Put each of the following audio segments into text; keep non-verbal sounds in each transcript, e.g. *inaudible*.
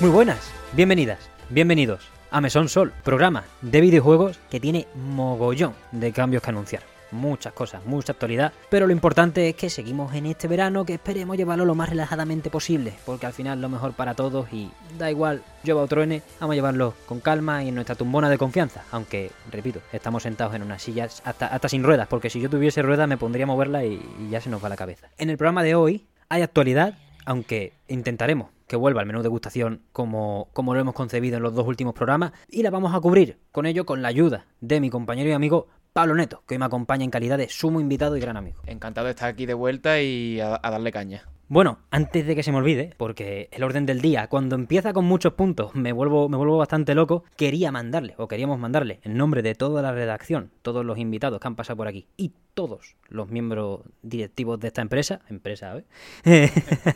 Muy buenas, bienvenidas, bienvenidos a Mesón Sol, programa de videojuegos que tiene mogollón de cambios que anunciar. Muchas cosas, mucha actualidad, pero lo importante es que seguimos en este verano que esperemos llevarlo lo más relajadamente posible, porque al final lo mejor para todos y da igual, llueva o truene, vamos a llevarlo con calma y en nuestra tumbona de confianza, aunque, repito, estamos sentados en unas sillas hasta, hasta sin ruedas, porque si yo tuviese ruedas me pondría a moverla y, y ya se nos va la cabeza. En el programa de hoy hay actualidad, aunque intentaremos que vuelva al menú de degustación como, como lo hemos concebido en los dos últimos programas y la vamos a cubrir con ello con la ayuda de mi compañero y amigo Pablo Neto, que hoy me acompaña en calidad de sumo invitado y gran amigo. Encantado de estar aquí de vuelta y a, a darle caña. Bueno, antes de que se me olvide, porque el orden del día, cuando empieza con muchos puntos, me vuelvo, me vuelvo bastante loco, quería mandarle, o queríamos mandarle, en nombre de toda la redacción, todos los invitados que han pasado por aquí, y todos los miembros directivos de esta empresa, empresa, ¿eh?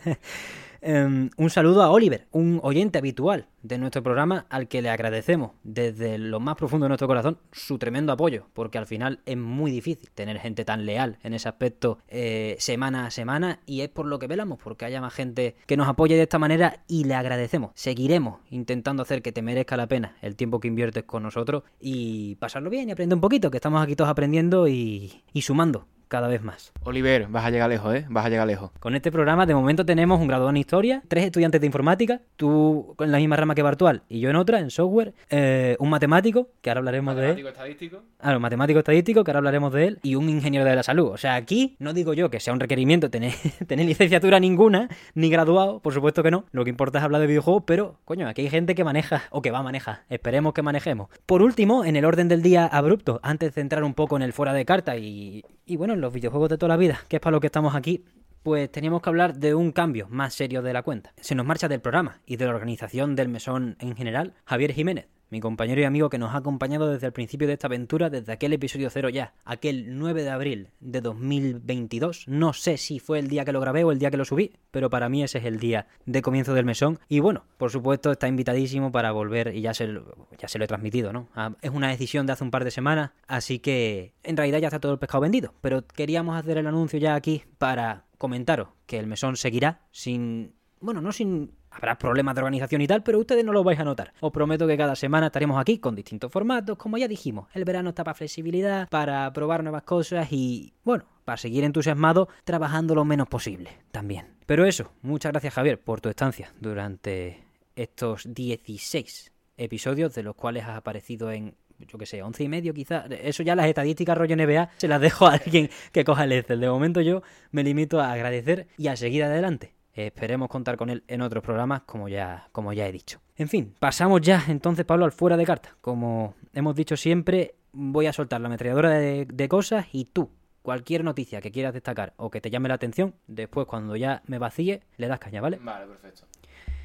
*laughs* Um, un saludo a Oliver, un oyente habitual de nuestro programa al que le agradecemos desde lo más profundo de nuestro corazón su tremendo apoyo, porque al final es muy difícil tener gente tan leal en ese aspecto eh, semana a semana y es por lo que velamos, porque haya más gente que nos apoye de esta manera y le agradecemos. Seguiremos intentando hacer que te merezca la pena el tiempo que inviertes con nosotros y pasarlo bien y aprender un poquito, que estamos aquí todos aprendiendo y, y sumando cada vez más. Oliver, vas a llegar lejos, ¿eh? Vas a llegar lejos. Con este programa, de momento, tenemos un graduado en historia, tres estudiantes de informática, tú en la misma rama que Bartual y yo en otra, en software, eh, un matemático, que ahora hablaremos de él. Matemático estadístico. Ah, un matemático estadístico, que ahora hablaremos de él, y un ingeniero de la salud. O sea, aquí no digo yo que sea un requerimiento tener, *laughs* tener licenciatura ninguna, ni graduado, por supuesto que no. Lo que importa es hablar de videojuegos, pero, coño, aquí hay gente que maneja, o que va a manejar. Esperemos que manejemos. Por último, en el orden del día abrupto, antes de entrar un poco en el fuera de carta y, y bueno, en los videojuegos de toda la vida, que es para lo que estamos aquí, pues teníamos que hablar de un cambio más serio de la cuenta. Se nos marcha del programa y de la organización del mesón en general, Javier Jiménez, mi compañero y amigo que nos ha acompañado desde el principio de esta aventura, desde aquel episodio cero ya, aquel 9 de abril de 2022. No sé si fue el día que lo grabé o el día que lo subí, pero para mí ese es el día de comienzo del mesón. Y bueno, por supuesto está invitadísimo para volver y ya se, lo, ya se lo he transmitido, ¿no? Ah, es una decisión de hace un par de semanas, así que en realidad ya está todo el pescado vendido. Pero queríamos hacer el anuncio ya aquí para comentaros que el mesón seguirá sin... Bueno, no sin Habrá problemas de organización y tal, pero ustedes no lo vais a notar. Os prometo que cada semana estaremos aquí con distintos formatos, como ya dijimos. El verano está para flexibilidad, para probar nuevas cosas y, bueno, para seguir entusiasmado trabajando lo menos posible también. Pero eso, muchas gracias Javier por tu estancia durante estos 16 episodios, de los cuales has aparecido en yo qué sé, once y medio quizás. Eso ya las estadísticas rollo NBA se las dejo a alguien que coja el Excel. De momento yo me limito a agradecer y a seguir adelante. Esperemos contar con él en otros programas, como ya, como ya he dicho. En fin, pasamos ya entonces, Pablo, al fuera de carta. Como hemos dicho siempre, voy a soltar la ametralladora de, de cosas y tú, cualquier noticia que quieras destacar o que te llame la atención, después cuando ya me vacíe, le das caña, ¿vale? Vale, perfecto.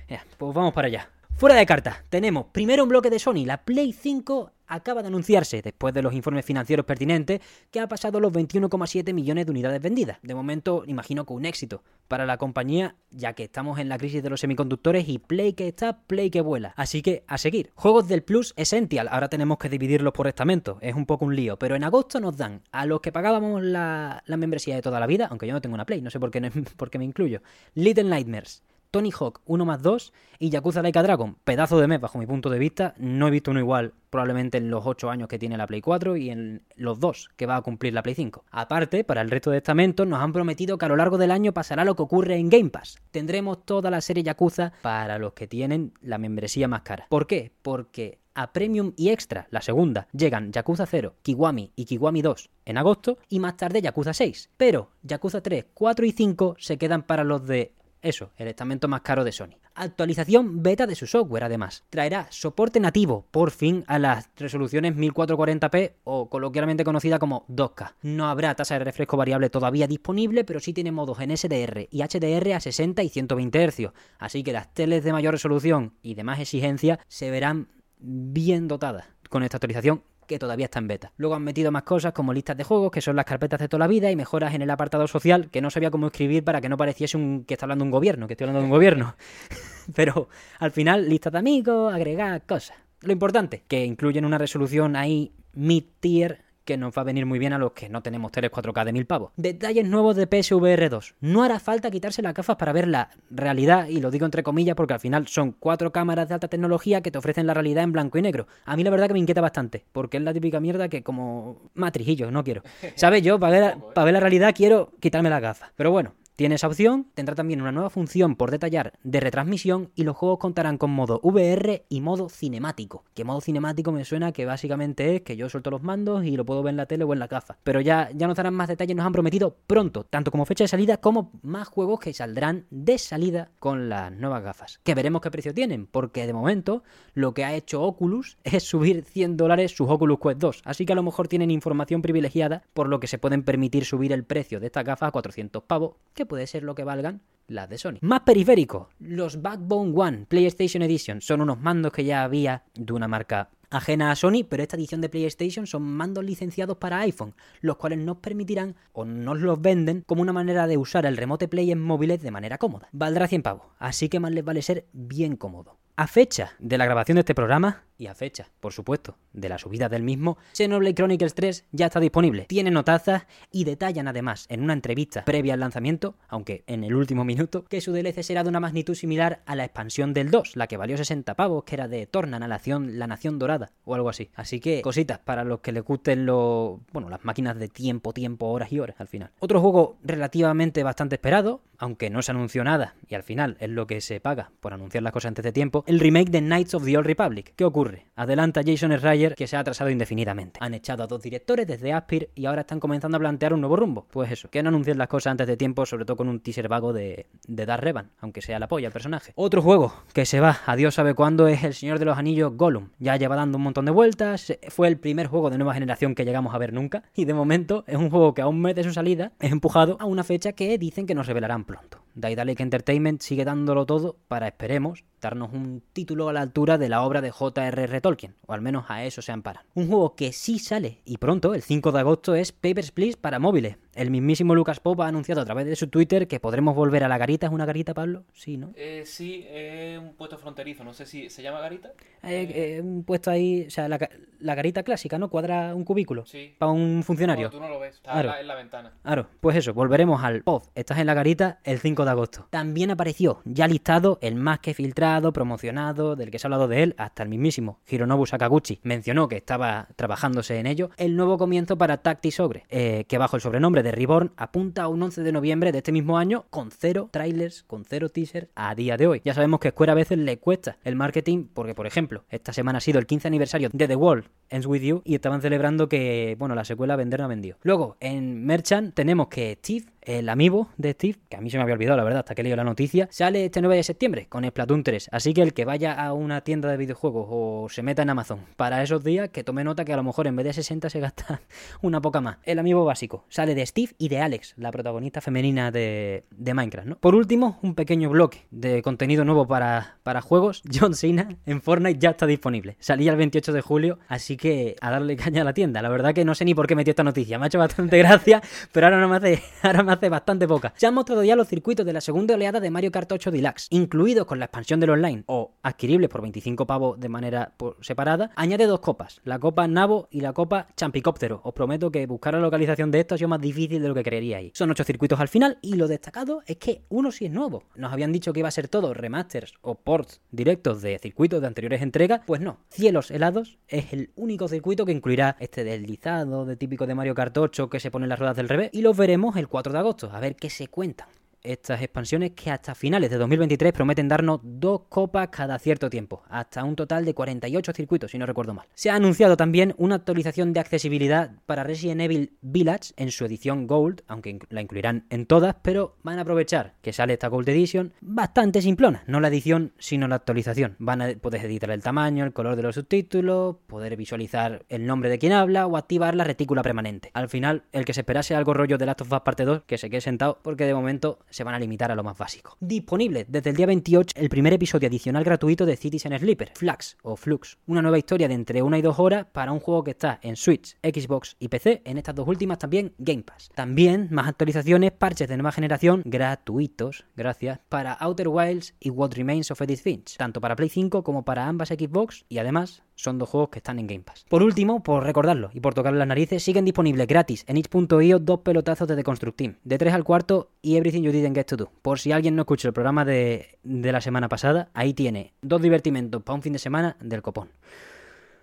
Ya, pues vamos para allá. Fuera de carta, tenemos primero un bloque de Sony, la Play 5 acaba de anunciarse, después de los informes financieros pertinentes, que ha pasado los 21,7 millones de unidades vendidas. De momento, imagino que un éxito para la compañía, ya que estamos en la crisis de los semiconductores y Play que está, Play que vuela. Así que, a seguir. Juegos del Plus Essential, ahora tenemos que dividirlos por estamentos, es un poco un lío, pero en agosto nos dan a los que pagábamos la, la membresía de toda la vida, aunque yo no tengo una Play, no sé por qué, *laughs* por qué me incluyo. Little Nightmares, Tony Hawk 1 más 2 y Yakuza Laika Dragon. Pedazo de mes bajo mi punto de vista. No he visto uno igual probablemente en los 8 años que tiene la Play 4 y en los 2 que va a cumplir la Play 5. Aparte, para el resto de estamentos nos han prometido que a lo largo del año pasará lo que ocurre en Game Pass. Tendremos toda la serie Yakuza para los que tienen la membresía más cara. ¿Por qué? Porque a Premium y Extra, la segunda, llegan Yakuza 0, Kiwami y Kiwami 2 en agosto y más tarde Yakuza 6. Pero Yakuza 3, 4 y 5 se quedan para los de eso, el estamento más caro de Sony. Actualización beta de su software, además. Traerá soporte nativo, por fin, a las resoluciones 1440p o coloquialmente conocida como 2K. No habrá tasa de refresco variable todavía disponible, pero sí tiene modos en SDR y HDR a 60 y 120 Hz. Así que las teles de mayor resolución y de más exigencia se verán bien dotadas con esta actualización que todavía está en beta. Luego han metido más cosas como listas de juegos, que son las carpetas de toda la vida, y mejoras en el apartado social, que no sabía cómo escribir para que no pareciese un que está hablando un gobierno, que estoy hablando de un gobierno. *laughs* Pero al final, listas de amigos, agregar cosas. Lo importante, que incluyen una resolución ahí mid-tier que nos va a venir muy bien a los que no tenemos teles 4K de mil pavos. Detalles nuevos de PSVR 2. No hará falta quitarse las gafas para ver la realidad, y lo digo entre comillas porque al final son cuatro cámaras de alta tecnología que te ofrecen la realidad en blanco y negro. A mí la verdad que me inquieta bastante, porque es la típica mierda que como matrijillo, no quiero. ¿Sabes? Yo para ver, para ver la realidad quiero quitarme las gafas. Pero bueno, tiene esa opción, tendrá también una nueva función por detallar de retransmisión y los juegos contarán con modo VR y modo cinemático. Que modo cinemático me suena que básicamente es que yo suelto los mandos y lo puedo ver en la tele o en la gafa. Pero ya, ya nos darán más detalles, nos han prometido pronto, tanto como fecha de salida como más juegos que saldrán de salida con las nuevas gafas. Que veremos qué precio tienen, porque de momento lo que ha hecho Oculus *laughs* es subir 100 dólares sus Oculus Quest 2. Así que a lo mejor tienen información privilegiada por lo que se pueden permitir subir el precio de estas gafas a 400 pavos, puede ser lo que valgan las de Sony. Más periféricos, los Backbone One PlayStation Edition son unos mandos que ya había de una marca ajena a Sony, pero esta edición de PlayStation son mandos licenciados para iPhone, los cuales nos permitirán o nos los venden como una manera de usar el Remote Play en móviles de manera cómoda. Valdrá 100 pavos, así que más les vale ser bien cómodo. A fecha de la grabación de este programa, y a fecha, por supuesto, de la subida del mismo, Xenoblade Chronicles 3 ya está disponible. Tiene notazas y detallan además en una entrevista previa al lanzamiento, aunque en el último minuto, que su DLC será de una magnitud similar a la expansión del 2, la que valió 60 pavos, que era de Torna, la nación, la nación dorada, o algo así. Así que cositas para los que les gusten los, bueno, las máquinas de tiempo, tiempo, horas y horas al final. Otro juego relativamente bastante esperado, aunque no se anunció nada, y al final es lo que se paga por anunciar las cosas antes de tiempo, el remake de Knights of the Old Republic. ¿Qué ocurre? Adelanta Jason Schreier que se ha atrasado indefinidamente. Han echado a dos directores desde Aspir y ahora están comenzando a plantear un nuevo rumbo. Pues eso, que no anunciar las cosas antes de tiempo, sobre todo con un teaser vago de, de Dar Revan, aunque sea la polla el personaje. Otro juego que se va, a Dios sabe cuándo, es El Señor de los Anillos Gollum. Ya lleva dando un montón de vueltas, fue el primer juego de nueva generación que llegamos a ver nunca, y de momento es un juego que a un mes de su salida es empujado a una fecha que dicen que nos revelarán pronto. Daedalic Entertainment sigue dándolo todo para, esperemos, darnos un título a la altura de la obra de J.R.R. Tolkien, o al menos a eso se amparan. Un juego que sí sale, y pronto, el 5 de agosto, es Papers, Please para móviles. El mismísimo Lucas Pop ha anunciado a través de su Twitter que podremos volver a la garita. ¿Es una garita, Pablo? Sí, ¿no? Eh, sí, es un puesto fronterizo, no sé si se llama garita. Eh, eh, un puesto ahí, o sea, la, ga- la garita clásica, ¿no? Cuadra un cubículo Sí. para un funcionario. No, tú no lo ves, está en, la, en la ventana. Claro, pues eso, volveremos al POV. Estás en la garita el 5 de agosto. También apareció, ya listado, el más que filtrado, promocionado, del que se ha hablado de él, hasta el mismísimo Hironobu Sakaguchi. Mencionó que estaba trabajándose en ello. El nuevo comienzo para Tactics Ogre, eh, que bajo el sobrenombre de Reborn apunta a un 11 de noviembre de este mismo año con cero trailers, con cero teasers a día de hoy. Ya sabemos que Square a veces le cuesta el marketing porque, por ejemplo, esta semana ha sido el 15 aniversario de The World Ends With You y estaban celebrando que, bueno, la secuela vender no ha vendido. Luego, en Merchant tenemos que Steve, el amigo de Steve, que a mí se me había olvidado, la verdad, hasta que leído la noticia, sale este 9 de septiembre con Splatoon 3. Así que el que vaya a una tienda de videojuegos o se meta en Amazon para esos días, que tome nota que a lo mejor en vez de 60 se gasta *laughs* una poca más. El amigo básico sale de Steve y de Alex, la protagonista femenina de, Minecraft, ¿no? Por último, un pequeño bloque de contenido nuevo para, para juegos. *laughs* John Cena en Fortnite ya está disponible. Salía el 28 de julio, así que a darle caña a la tienda. La verdad que no sé ni por qué metió esta noticia. Me ha hecho bastante *laughs* gracia, pero ahora no me ahora me hace bastante poca. Se han mostrado ya los circuitos de la segunda oleada de Mario Kart 8 Deluxe, incluidos con la expansión del online o adquiribles por 25 pavos de manera separada. Añade dos copas, la copa Nabo y la copa Champicóptero. Os prometo que buscar la localización de esto ha sido más difícil de lo que creeríais. Son ocho circuitos al final y lo destacado es que uno sí es nuevo. Nos habían dicho que iba a ser todo remasters o ports directos de circuitos de anteriores entregas. Pues no, Cielos Helados es el único circuito que incluirá este deslizado de típico de Mario Kart 8 que se pone las ruedas del revés y los veremos el 4 de agosto, a ver qué se cuentan estas expansiones que hasta finales de 2023 prometen darnos dos copas cada cierto tiempo, hasta un total de 48 circuitos, si no recuerdo mal. Se ha anunciado también una actualización de accesibilidad para Resident Evil Village en su edición Gold, aunque la incluirán en todas, pero van a aprovechar que sale esta Gold Edition bastante simplona, no la edición, sino la actualización. Van a poder editar el tamaño, el color de los subtítulos, poder visualizar el nombre de quien habla o activar la retícula permanente. Al final, el que se esperase algo rollo de Last of Us parte 2, que se quede sentado, porque de momento se van a limitar a lo más básico. Disponible desde el día 28 el primer episodio adicional gratuito de Citizen Sleeper, Flux o Flux, una nueva historia de entre una y dos horas para un juego que está en Switch, Xbox y PC, en estas dos últimas también Game Pass. También más actualizaciones, parches de nueva generación gratuitos, gracias, para Outer Wilds y What Remains of Edith Finch, tanto para Play 5 como para ambas Xbox y además son dos juegos que están en Game Pass. Por último, por recordarlo y por tocarle las narices, siguen disponibles gratis en itch.io dos pelotazos de The Construct Team, de 3 al cuarto y Everything You Didn't Get to Do. Por si alguien no escuchó el programa de, de la semana pasada, ahí tiene dos divertimentos para un fin de semana del copón.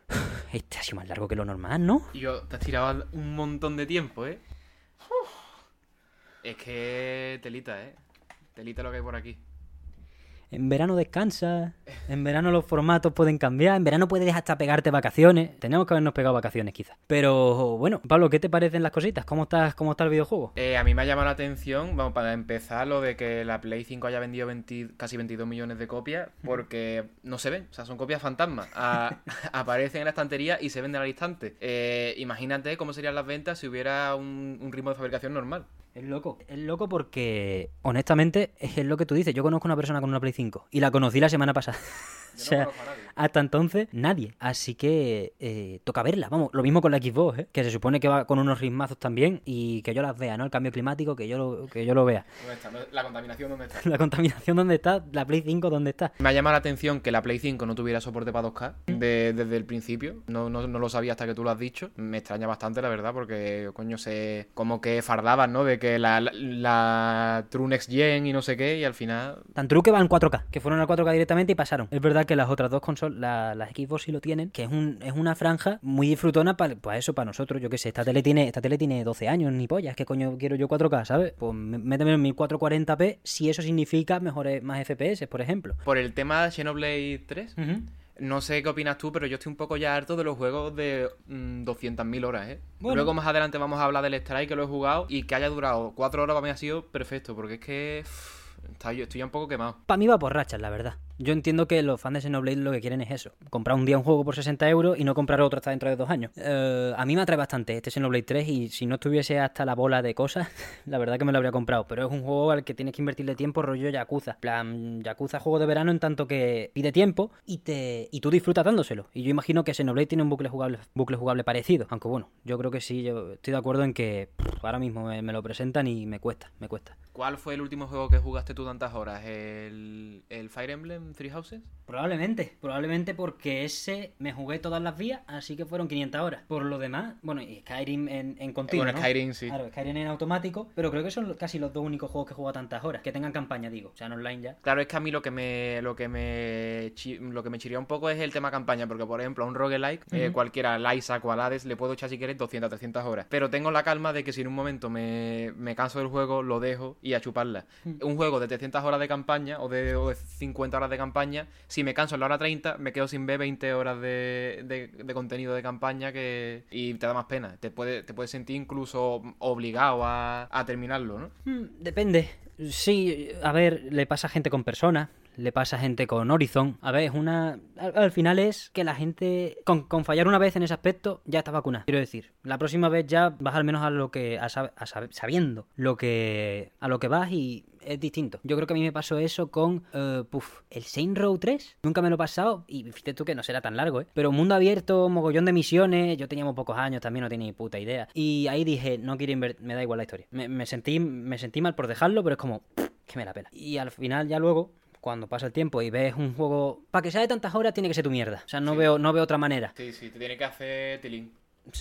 *sighs* Este ha sido más largo que lo normal, ¿no? Y yo, te has tirado un montón de tiempo, ¿eh? Es que telita, ¿eh? Telita lo que hay por aquí. En verano descansa, en verano los formatos pueden cambiar, en verano puedes hasta pegarte vacaciones. Tenemos que habernos pegado vacaciones quizás. Pero bueno, Pablo, ¿qué te parecen las cositas? ¿Cómo, estás, cómo está el videojuego? Eh, a mí me ha llamado la atención, vamos, para empezar, lo de que la Play 5 haya vendido 20 casi 22 millones de copias, porque no se ven, o sea, son copias fantasmas. *laughs* Aparecen en la estantería y se venden al instante. Eh, imagínate cómo serían las ventas si hubiera un, un ritmo de fabricación normal. Es loco. Es loco porque, honestamente, es lo que tú dices. Yo conozco una persona con una Play 5 y la conocí la semana pasada. *laughs* o Yo sea, no conozco a nadie. hasta entonces, nadie. Así que eh, toca verla. Vamos, lo mismo con la Xbox, ¿eh? que se supone que va con unos ritmazos también y que yo las vea, ¿no? El cambio climático, que yo lo, que yo lo vea. ¿Dónde está? ¿Dónde- ¿La contaminación dónde está? *laughs* La contaminación, ¿dónde está? La Play 5, ¿dónde está? Me ha llamado la atención que la Play 5 no tuviera soporte para 2K de- desde el principio. No, no, no lo sabía hasta que tú lo has dicho. Me extraña bastante, la verdad, porque, coño, se. Como que fardaban, ¿no? De que la, la, la True Next Gen y no sé qué, y al final. Tan true que van 4K, que fueron al 4K directamente y pasaron. Es verdad que las otras dos consolas, la- las Xbox sí lo tienen, que es, un, es una franja muy disfrutona para pues eso, para nosotros. Yo qué sé, esta tele tiene esta tele tiene 12 años, ni pollas, ¿qué coño quiero yo 4K, ¿sabes? Pues méteme en 1440p si eso significa mejores, más FPS, por ejemplo. Por el tema de Xenoblade 3, Ujú. No sé qué opinas tú, pero yo estoy un poco ya harto de los juegos de mm, 200.000 horas, ¿eh? Bueno. Luego más adelante vamos a hablar del Strike, que lo he jugado, y que haya durado 4 horas para mí ha sido perfecto, porque es que. uff, está- yo estoy ya un poco quemado. Para mí va por rachas, la verdad. Yo entiendo que los fans de Xenoblade lo que quieren es eso. Comprar un día un juego por 60 euros y no comprar otro hasta dentro de dos años. Eh, a mí me atrae bastante este Xenoblade 3 y si no estuviese hasta la bola de cosas, *laughs* la verdad que me lo habría comprado. Pero es un juego al que tienes que invertirle tiempo rollo Yakuza. Plan, Yakuza juego de verano en tanto que pide tiempo y te y tú disfrutas dándoselo. Y yo imagino que Xenoblade tiene un bucle jugable, bucle jugable parecido. Aunque bueno, yo creo que sí, yo estoy de acuerdo en que ahora mismo me, lo presentan y me cuesta, me cuesta. ¿Cuál fue el último juego que jugaste tú tantas horas? ¿El, el Fire Emblem Three Houses? Probablemente, probablemente porque ese me jugué todas las vías, así que fueron 500 horas. Por lo demás, bueno, y Skyrim en, en continuo. bueno, ¿no? Skyrim sí. Claro, Skyrim en automático, pero creo que son casi los dos únicos juegos que he jugado tantas horas, que tengan campaña, digo, o sea, en online ya. Claro, es que a mí lo que me lo que me chi- lo que me chiría un poco es el tema campaña, porque por ejemplo a un roguelike, eh, Ujú. cualquiera, al Isaac o al Hades, le puedo echar si quieres 200, 300 horas. Pero tengo la calma de que si en un momento me, me canso del juego, lo dejo y a chuparla. Un juego de 300 horas de campaña o de, o de 50 horas de campaña, si me canso en la hora 30, me quedo sin ver 20 horas de, de- contenido de campaña que y te da más pena. Te puede, te puedes sentir incluso obligado a, a terminarlo, ¿no? Hmm, depende. Sí, a ver, le pasa a gente con personas, le pasa a gente con Horizon. A ver, es una. Al, al final es que la gente. Con, con fallar una vez en ese aspecto, ya está vacunada. Quiero decir, la próxima vez ya vas al menos a lo que. A, sab- a sab- sabiendo lo que. A lo que vas y es distinto. Yo creo que a mí me pasó eso con. eh, puf, el Saint Row 3. Nunca me lo he pasado. Y fíjate tú que no será tan largo, ¿eh? Pero mundo abierto, mogollón de misiones. Yo teníamos pocos años, también no tenía ni puta idea. Y ahí dije, no quiero invertir. Me da igual la historia. Me, me sentí, me sentí mal por dejarlo, pero es como. que me la pela. Y al final, ya luego. Cuando pasa el tiempo y ves un juego. Para que sea de tantas horas, tiene que ser tu mierda. O sea, no, Sí. veo, no veo otra manera Sí, sí, te tiene que hacer tilín.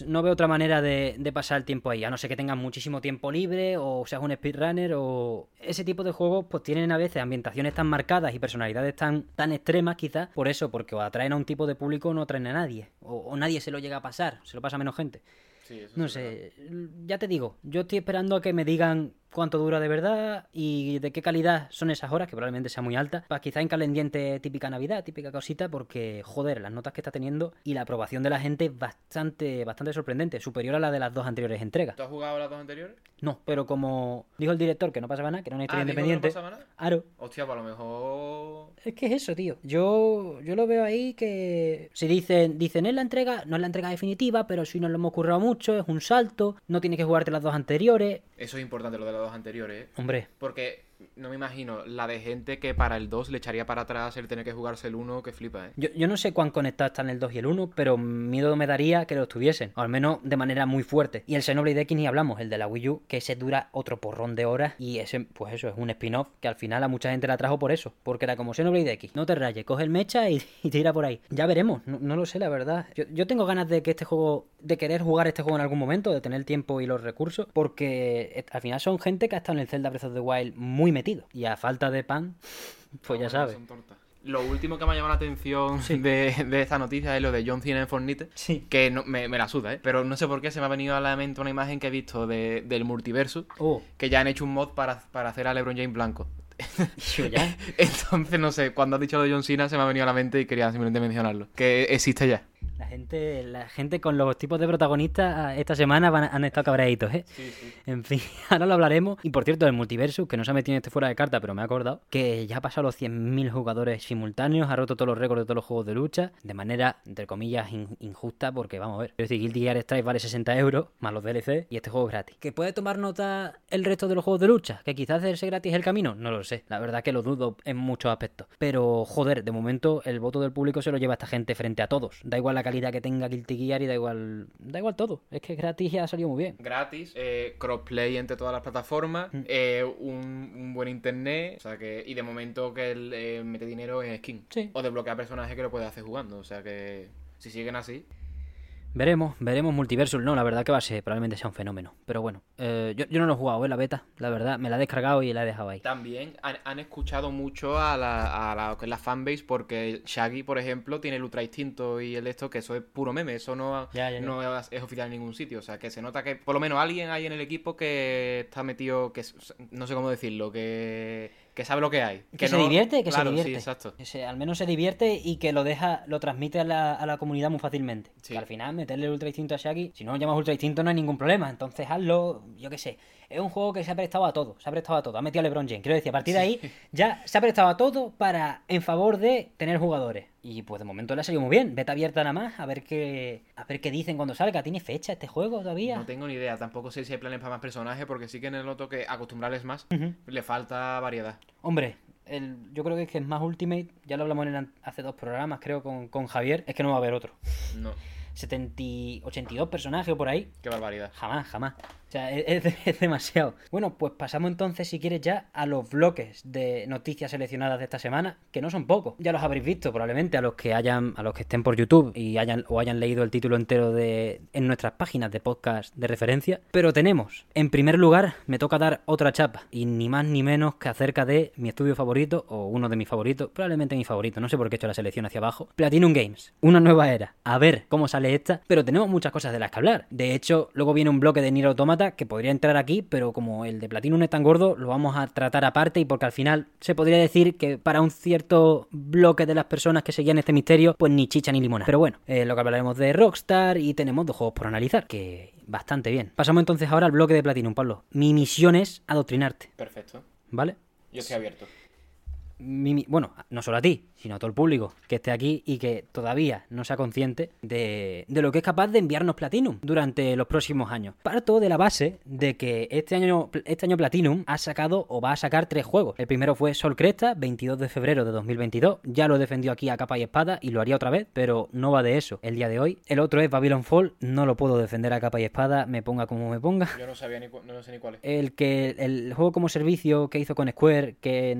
no veo otra manera de, de pasar el tiempo ahí, a no ser que tengas muchísimo tiempo libre o seas un speedrunner o ese tipo de juegos pues tienen a veces ambientaciones tan marcadas y personalidades tan, tan extremas quizás por eso, porque o atraen a un tipo de público o no atraen a nadie o, o nadie se lo llega a pasar, se lo pasa a menos gente. Sí, eso No verdad. sé, ya te digo, yo estoy esperando a que me digan cuánto dura de verdad y de qué calidad son esas horas, que probablemente sea muy alta, para quizá en calendiente típica Navidad, típica cosita, porque joder, las notas que está teniendo y la aprobación de la gente es bastante, bastante sorprendente, superior a la de las dos anteriores entregas. ¿Tú has jugado las dos anteriores? No, pero como dijo el director que no pasaba nada, que era una historia Ah, dijo que no independiente. pasaba nada. Aro, Hostia, pues a lo mejor. es que es eso, tío. Yo, yo lo veo ahí que si dicen, dicen es la entrega, no es la entrega definitiva, pero si nos lo hemos currado mucho, es un salto, no tienes que jugarte las dos anteriores. Eso es importante, lo de las dos anteriores, ¿eh? Hombre, Porque no me imagino la de gente que para el 2 le echaría para atrás el tener que jugarse el 1 que flipa, ¿eh? Yo, yo no sé cuán conectados están el 2 y el 1, pero miedo me daría que lo estuviesen, o al menos de manera muy fuerte. Y el Xenoblade X ni hablamos, el de la Wii U, que ese dura otro porrón de horas y ese, pues eso, es un spin-off que al final a mucha gente la trajo por eso, porque era como Xenoblade X, no te rayes, coge el mecha y, *laughs* y tira por ahí. Ya veremos, no, no lo sé la verdad. Yo, yo tengo ganas de que este juego, de querer jugar este juego en algún momento, de tener el tiempo y los recursos, porque eh, al final son gente que ha estado en el Zelda Breath of the Wild muy metido. Y a falta de pan, *laughs* pues ya sabes. son tortas. Lo último que me ha llamado la atención de, de esta noticia es lo de John Cena en Fortnite. Sí. Que no- me, me la suda, ¿eh? Pero no sé por qué se me ha venido a la mente una imagen que he visto de- del multiverso. Oh, Que ya han hecho un mod para, para hacer a LeBron James blanco. *laughs* ya. *laughs* Entonces, no sé, cuando has dicho lo de John Cena se me ha venido a la mente y quería simplemente mencionarlo. Que existe ya. La gente, la gente con los tipos de protagonistas ah, esta semana van, han estado cabreaditos, ¿eh? En fin, *laughs* ahora lo hablaremos. Y por cierto, el multiverso, que no se ha metido este fuera de carta, pero me he acordado, que ya ha pasado los 100.000 jugadores simultáneos, ha roto todos los récords de todos los juegos de lucha, de manera, entre comillas, in- injusta, porque vamos a ver. Es decir, Guilty Gear Strive vale 60 euros, más los DLC, y este juego es gratis. ¿Que puede tomar nota el resto de los juegos de lucha? ¿Que quizás hacerse gratis el camino? No lo sé. La verdad que lo dudo en muchos aspectos. Pero, joder, de momento el voto del público se lo lleva esta gente frente a todos. Da igual la calidad que tenga Guilty Gear y da igual, da igual todo. Es que gratis y ha salido muy bien. Gratis, eh, crossplay entre todas las plataformas, Mm. eh, un, un buen internet, o sea que, y de momento que él eh, mete dinero en skin. Sí. O desbloquea personajes que lo puede hacer jugando, o sea que si siguen así. Veremos, veremos Multiversus. No, la verdad que va a ser, probablemente sea un fenómeno. Pero bueno, eh, yo, yo no lo he jugado, ¿eh? La beta, la verdad. Me la he descargado y la he dejado ahí. También han, han escuchado mucho a la, a la, la fanbase porque Shaggy, por ejemplo, tiene el Ultra Instinto y el de esto, que eso es puro meme, eso no, Ya, ya, ya. no es, es oficial en ningún sitio. O sea, que se nota que por lo menos alguien hay en el equipo que está metido, que no sé cómo decirlo, que, que sabe lo que hay. Que, se no- divierte, que Claro, se divierte. Sí, exacto. Que se- al menos se divierte y que lo deja, lo transmite a la, a la comunidad muy fácilmente. Sí. Que al final meterle el ultra instinto a Shaggy, si no lo llamas ultra instinto no hay ningún problema. Entonces hazlo, yo qué sé. Es un juego que se ha prestado a todo, se ha prestado a todo. Ha metido a LeBron James. Quiero decir, a partir de ahí ya se ha prestado a todo para en favor de tener jugadores. Y pues de momento le ha salido muy bien. Beta abierta nada más, a ver qué, a ver qué dicen cuando salga. ¿Tiene fecha este juego todavía? No tengo ni idea, tampoco sé si hay planes para más personajes, porque sí que en el otro que acostumbrarles más, le falta variedad. Hombre, el, yo creo que es que es más Ultimate. Ya lo hablamos en el hace dos programas, creo, con, con Javier. Es que no va a haber otro. No, 70, y- 82 personajes o por ahí. qué barbaridad. Jamás, jamás. O sea, es, *laughs* es- es demasiado. Bueno, pues pasamos entonces, si quieres, ya a los bloques de noticias seleccionadas de esta semana, que no son pocos. Ya los habréis visto, probablemente, a los que hayan, a los que estén por YouTube y hayan, o hayan leído el título entero de en nuestras páginas de podcast de referencia. Pero tenemos, en primer lugar, me toca dar otra chapa. Y ni más ni menos que acerca de mi estudio favorito, o uno de mis favoritos, probablemente mi favorito, no sé por qué he hecho la selección hacia abajo. Platinum Games, una nueva era. A ver cómo sale esta, pero tenemos muchas cosas de las que hablar. De hecho, luego viene un bloque de Nier Automata que podría entrar aquí, pero como el de Platinum es tan gordo, lo vamos a tratar aparte y porque al final se podría decir que para un cierto bloque de las personas que seguían este misterio, pues ni chicha ni limona. Pero bueno, eh, lo que hablaremos de Rockstar y tenemos dos juegos por analizar, que bastante bien. Pasamos entonces ahora al bloque de Platinum, Pablo. Mi misión es adoctrinarte, Perfecto. ¿vale? Yo estoy abierto. mi- mi- bueno, no solo a ti, sino a todo el público que esté aquí y que todavía no sea consciente de, de lo que es capaz de enviarnos Platinum durante los próximos años. Parto de la base de que este año, este año Platinum ha sacado o va a sacar tres juegos. El primero fue Sol Cresta, 22 de febrero de 2022. Ya lo he defendido aquí a capa y espada y lo haría otra vez, pero no va de eso el día de hoy. El otro es Babylon Fall, no lo puedo defender a capa y espada, me ponga como me ponga. Yo no sabía ni no sé ni cuál es. El que el juego como servicio que hizo con Square que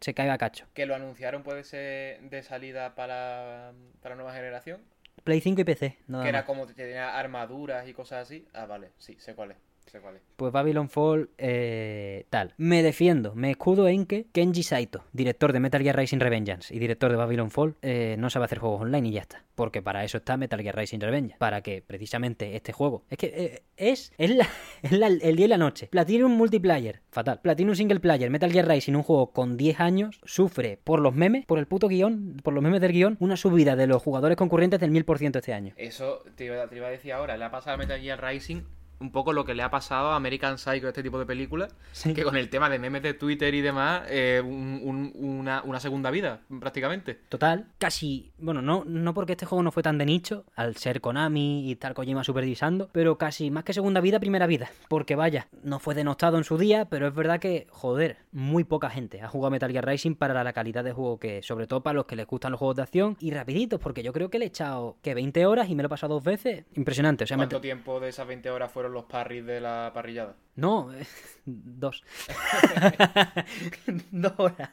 se caiga a cacho. Que lo anunciaron puede de salida para, para nueva generación. Play 5 y PC, nada que era como que tenía armaduras y cosas así. Ah, vale, sí, sé cuál es. Sé cuál es. Pues Babylon Fall, eh, tal. Me defiendo, me escudo en que Kenji Saito, director de Metal Gear Rising Revengeance y director de Babylon Fall, eh, no sabe hacer juegos online y ya está. Porque para eso está Metal Gear Rising Revengeance. Para que precisamente este juego. Es que eh, es, es, la- *laughs* es la- el día y la noche. Platinum Multiplayer, fatal. Platinum Single Player, Metal Gear Rising, un juego con 10 años, sufre por los memes, por el puto guion, por los memes del guion, una subida de los jugadores concurrentes del 1000% este año. Eso te iba, te iba a decir ahora. Le ha pasado a Metal Gear Rising un poco lo que le ha pasado a American Psycho, este tipo de películas, Sí. que con el tema de memes de Twitter y demás, eh, un- un- una, una segunda vida, prácticamente. Total, casi, bueno, no, no porque este juego no fue tan de nicho, al ser Konami y estar Kojima supervisando, pero casi más que segunda vida, primera vida. Porque vaya, no fue denostado en su día, pero es verdad que, joder, muy poca gente ha jugado Metal Gear Rising para la calidad de juego que, sobre todo para los que les gustan los juegos de acción y rapiditos, porque yo creo que le he echado, que 20 horas y me lo he pasado dos veces. Impresionante, o sea, ¿Cuánto tiempo de esas 20 horas fueron los parries de la parrillada? No, *laughs* dos. *laughs* dos horas.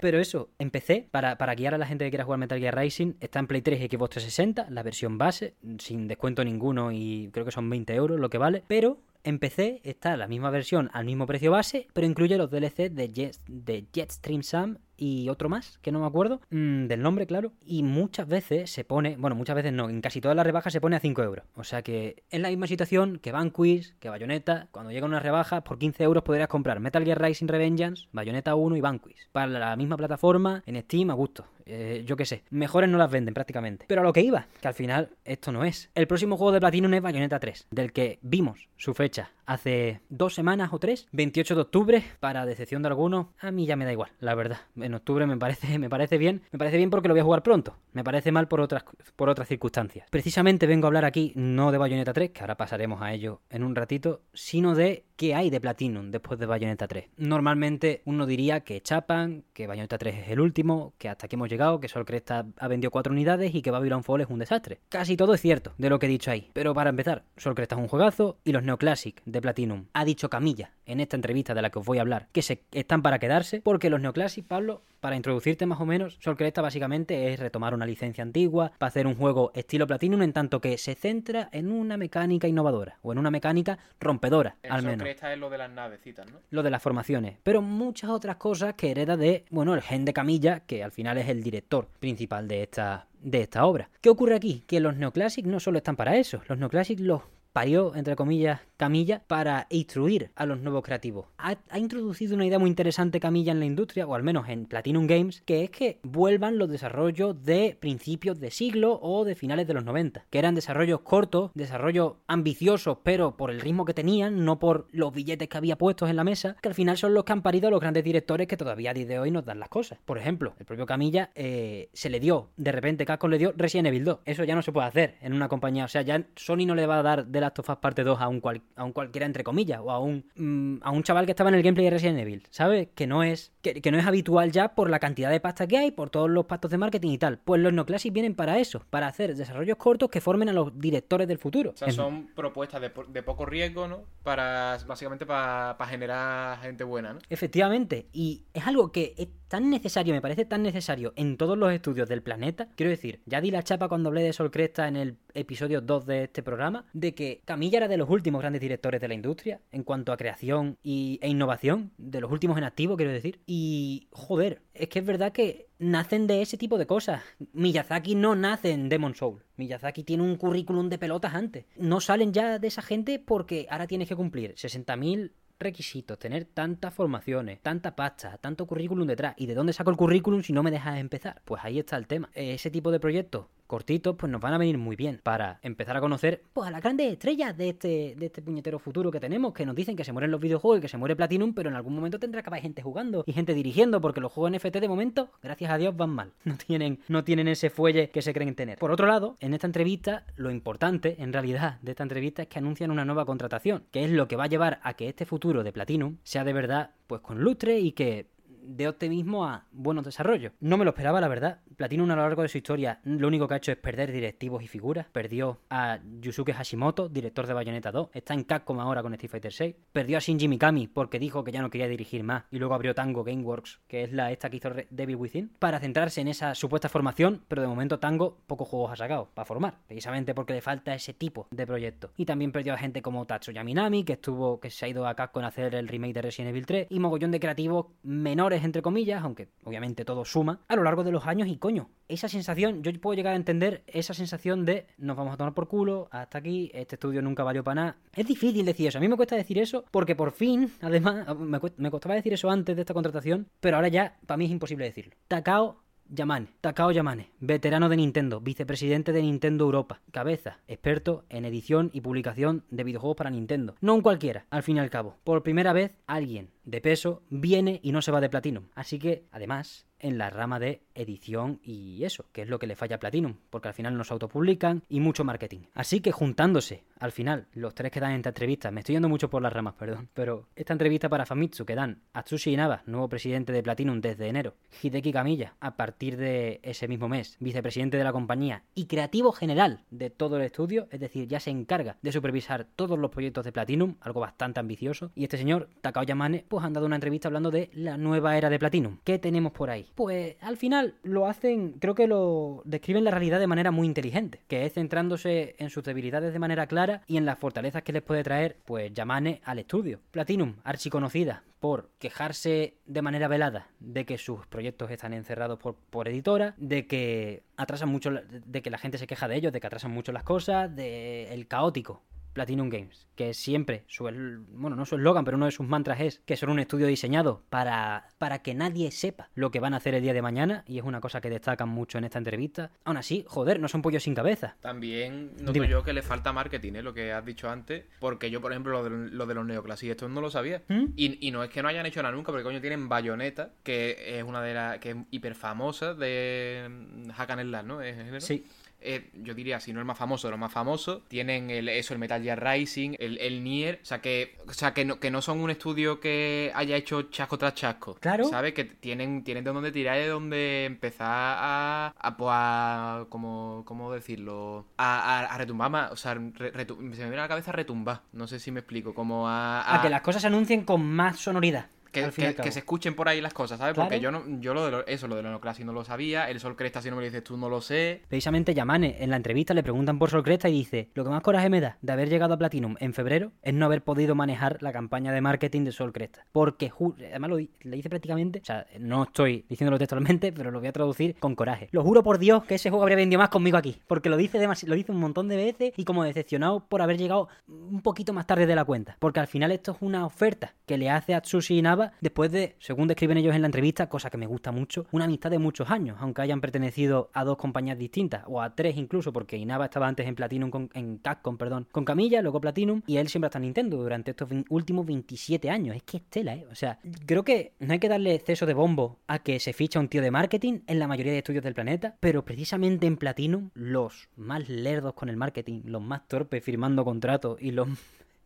Pero eso, empecé para, para guiar a la gente que quiera jugar Metal Gear Rising. Está en Play 3 y Xbox 360, la versión base, sin descuento ninguno y creo que son 20 euros lo que vale. Pero en PC está la misma versión al mismo precio base, pero incluye los DLC de, Jet, de Jetstream Sam y otro más, que no me acuerdo, mm, del nombre, claro. Y muchas veces se pone, bueno, muchas veces no, en casi todas las rebajas se pone a 5 euros. O sea que es la misma situación que Vanquish, que Bayonetta. Cuando llegan unas rebajas, por 15 euros podrías comprar Metal Gear Rising Revengeance, Bayonetta 1 y Vanquish. Para la misma plataforma, en Steam, a gusto. Eh, yo qué sé, mejores no las venden prácticamente. Pero a lo que iba, que al final esto no es. El próximo juego de Platinum es Bayonetta 3, del que vimos su fecha hace dos semanas o tres, 28 de octubre, para decepción de algunos, a mí ya me da igual, la verdad. En octubre me parece, me parece bien, me parece bien porque lo voy a jugar pronto, me parece mal por otras, por otras circunstancias. Precisamente vengo a hablar aquí no de Bayonetta 3, que ahora pasaremos a ello en un ratito, sino de qué hay de Platinum después de Bayonetta 3. Normalmente uno diría que chapan, que Bayonetta 3 es el último, que hasta aquí hemos llegado, que Sol Cresta ha vendido cuatro unidades y que Babylon Fall es un desastre. Casi todo es cierto de lo que he dicho ahí. Pero para empezar, Sol Cresta es un juegazo y los Neoclassic de Platinum. Ha dicho Camilla en esta entrevista de la que os voy a hablar que se están para quedarse porque los Neoclassic, Pablo, para introducirte más o menos, Sol Cresta básicamente es retomar una licencia antigua para hacer un juego estilo Platinum en tanto que se centra en una mecánica innovadora o en una mecánica rompedora, El al Sol menos Cresta es lo de las navecitas, ¿no? lo de las formaciones, pero muchas otras cosas que hereda de, bueno, el gen de Camilla, que al final es el director principal de esta, de esta obra. ¿Qué ocurre aquí? Que los Neoclassic no solo están para eso, los Neoclassic los parió, entre comillas, Camilla para instruir a los nuevos creativos. Ha, ha introducido una idea muy interesante Camilla en la industria, o al menos en Platinum Games, que es que vuelvan los desarrollos de principios de siglo o de finales de los 90, que eran desarrollos cortos, desarrollos ambiciosos, pero por el ritmo que tenían, no por los billetes que había puestos en la mesa, que al final son los que han parido a los grandes directores que todavía a día de hoy nos dan las cosas. Por ejemplo, el propio Camilla eh, se le dio, de repente Capcom le dio Resident Evil 2. Eso ya no se puede hacer en una compañía, o sea, ya Sony no le va a dar The Last of Us Parte 2 a un, cual- a un cualquiera entre comillas, o a un, mm, a un chaval que estaba en el gameplay de Resident Evil, ¿sabes? Que no es que, que no es habitual ya por la cantidad de pasta que hay, por todos los pactos de marketing y tal. Pues los no classic vienen para eso, para hacer desarrollos cortos que formen a los directores del futuro. O sea, Es- son propuestas de, de poco riesgo, ¿no? Para, básicamente para generar gente buena, ¿no? Efectivamente, y es algo que es tan necesario, me parece tan necesario en todos los estudios del planeta. Quiero decir, ya di la chapa cuando hablé de Sol Cresta en el episodio 2 de este programa, de que Camilla era de los últimos grandes directores de la industria en cuanto a creación y, e innovación, de los últimos en activo, quiero decir. Y, joder, es que es verdad que nacen de ese tipo de cosas. Miyazaki no nace en Demon Soul. Miyazaki tiene un currículum de pelotas antes. No salen ya de esa gente porque ahora tienes que cumplir 60.000 requisitos, tener tantas formaciones, tanta pasta, tanto currículum detrás. ¿Y de dónde saco el currículum si no me dejas empezar? Pues ahí está el tema. Ese tipo de proyectos cortitos, pues nos van a venir muy bien para empezar a conocer pues, a las grandes estrellas de este, de este puñetero futuro que tenemos, que nos dicen que se mueren los videojuegos y que se muere Platinum, pero en algún momento tendrá que haber gente jugando y gente dirigiendo, porque los juegos NFT de momento, gracias a Dios, van mal. *laughs* No tienen, no tienen ese fuelle que se creen tener. Por otro lado, en esta entrevista, lo importante, en realidad, de esta entrevista es que anuncian una nueva contratación, que es lo que va a llevar a que este futuro de Platinum sea de verdad, pues con lustre y que de optimismo a buenos desarrollos. No me lo esperaba, la verdad. Platinum a lo largo de su historia lo único que ha hecho es perder directivos y figuras. Perdió a Yusuke Hashimoto, director de Bayonetta 2. Está en Capcom ahora con Street Fighter 6. Perdió a Shinji Mikami porque dijo que ya no quería dirigir más. Y luego abrió Tango Gameworks, que es la esta que hizo Devil Within, para centrarse en esa supuesta formación. Pero de momento Tango pocos juegos ha sacado para formar. Precisamente porque le falta ese tipo de proyecto. Y también perdió a gente como Tatsuya Minami, que estuvo, que se ha ido a Capcom a hacer el remake de Resident Evil 3. Y mogollón de creativos menores, entre comillas, aunque obviamente todo suma, a lo largo de los años. Y coño, esa sensación, yo puedo llegar a entender esa sensación de nos vamos a tomar por culo, hasta aquí, este estudio nunca valió para nada. Es difícil decir eso, a mí me cuesta decir eso porque por fin, además, *laughs* me, costaba decir eso antes de esta contratación, pero ahora ya, para mí es imposible decirlo. Takao Yamane, Takao Yamane, veterano de Nintendo, vicepresidente de Nintendo Europa, cabeza, experto en edición y publicación de videojuegos para Nintendo. No un cualquiera, al fin y al cabo. Por primera vez, alguien de peso viene y no se va de Platinum. Así que, además, en la rama de edición y eso, que es lo que le falla a Platinum, porque al final no se autopublican y mucho marketing. Así que juntándose al final los tres que dan esta entrevista, me estoy yendo mucho por las ramas, perdón, pero esta entrevista para Famitsu que dan Atsushi Inaba, nuevo presidente de Platinum desde enero, Hideki Kamiya, a partir de ese mismo mes, vicepresidente de la compañía y creativo general de todo el estudio, es decir, ya se encarga de supervisar todos los proyectos de Platinum, algo bastante ambicioso, y este señor, Takao Yamane, pues han dado una entrevista hablando de la nueva era de Platinum. ¿Qué tenemos por ahí? Pues al final lo hacen, creo que lo describen la realidad de manera muy inteligente, que es centrándose en sus debilidades de manera clara y en las fortalezas que les puede traer, pues Yamane al estudio. Platinum, archiconocida por quejarse de manera velada de que sus proyectos están encerrados por, por editora, de que atrasan mucho, de que la gente se queja de ellos, de que atrasan mucho las cosas, de el caótico Platinum Games, que siempre su, bueno, no su eslogan, pero uno de sus mantras es que son un estudio diseñado para, para que nadie sepa lo que van a hacer el día de mañana, y es una cosa que destacan mucho en esta entrevista. Aún así, joder, no son pollos sin cabeza. También noto yo que le falta marketing, ¿eh? lo que has dicho antes, porque yo, por ejemplo, lo de, lo de los neoclásicos, esto no lo sabía. ¿Mm? Y, y, no es que no hayan hecho nada nunca, porque coño tienen Bayonetta, que es una de las que es hiper famosa de Hack and ¿no? ¿Es sí. Eh, yo diría, si no el más famoso, lo más famoso. Tienen el, eso, el Metal Gear Rising, el, el Nier. O sea, que, o sea que, no, que no son un estudio que haya hecho chasco tras chasco. Claro. ¿Sabes? Que tienen, tienen de dónde tirar y de dónde empezar a. a, pues, a como, ¿Cómo decirlo? A, a, retumbar O sea, se me viene a la cabeza retumbar. No sé si me explico. Como a. A, que las cosas se anuncien con más sonoridad. Que, se escuchen por ahí las cosas, ¿sabes? Porque yo no, yo lo de eso, lo de la clase no lo sabía. El Sol Cresta, si no me lo dices tú, no lo sé. Precisamente Yamane, en la entrevista le preguntan por Sol Cresta y dice: Lo que más coraje me da de haber llegado a Platinum en febrero es no haber podido manejar la campaña de marketing de Sol Cresta. Porque, además lo le dice prácticamente, o sea, no estoy diciéndolo textualmente, *laughs* pero lo voy a traducir con coraje. Lo juro por Dios que ese juego habría vendido más conmigo aquí. Porque lo dice, lo dice un montón de veces y como decepcionado por haber llegado un poquito más tarde de la cuenta. Porque al final esto es una oferta que le hace a Tsushi Inaba después de según describen ellos en la entrevista, cosa que me gusta mucho, una amistad de muchos años, aunque hayan pertenecido a dos compañías distintas, o a tres incluso, porque Inaba estaba antes en Platinum, con, en Capcom, perdón, con Camilla, luego Platinum, y él siempre está en Nintendo durante estos últimos 27 años. Es que es tela, ¿eh? O sea, creo que no hay que darle exceso de bombo a que se ficha un tío de marketing en la mayoría de estudios del planeta, pero precisamente en Platinum, los más lerdos con el marketing, los más torpes firmando contratos y los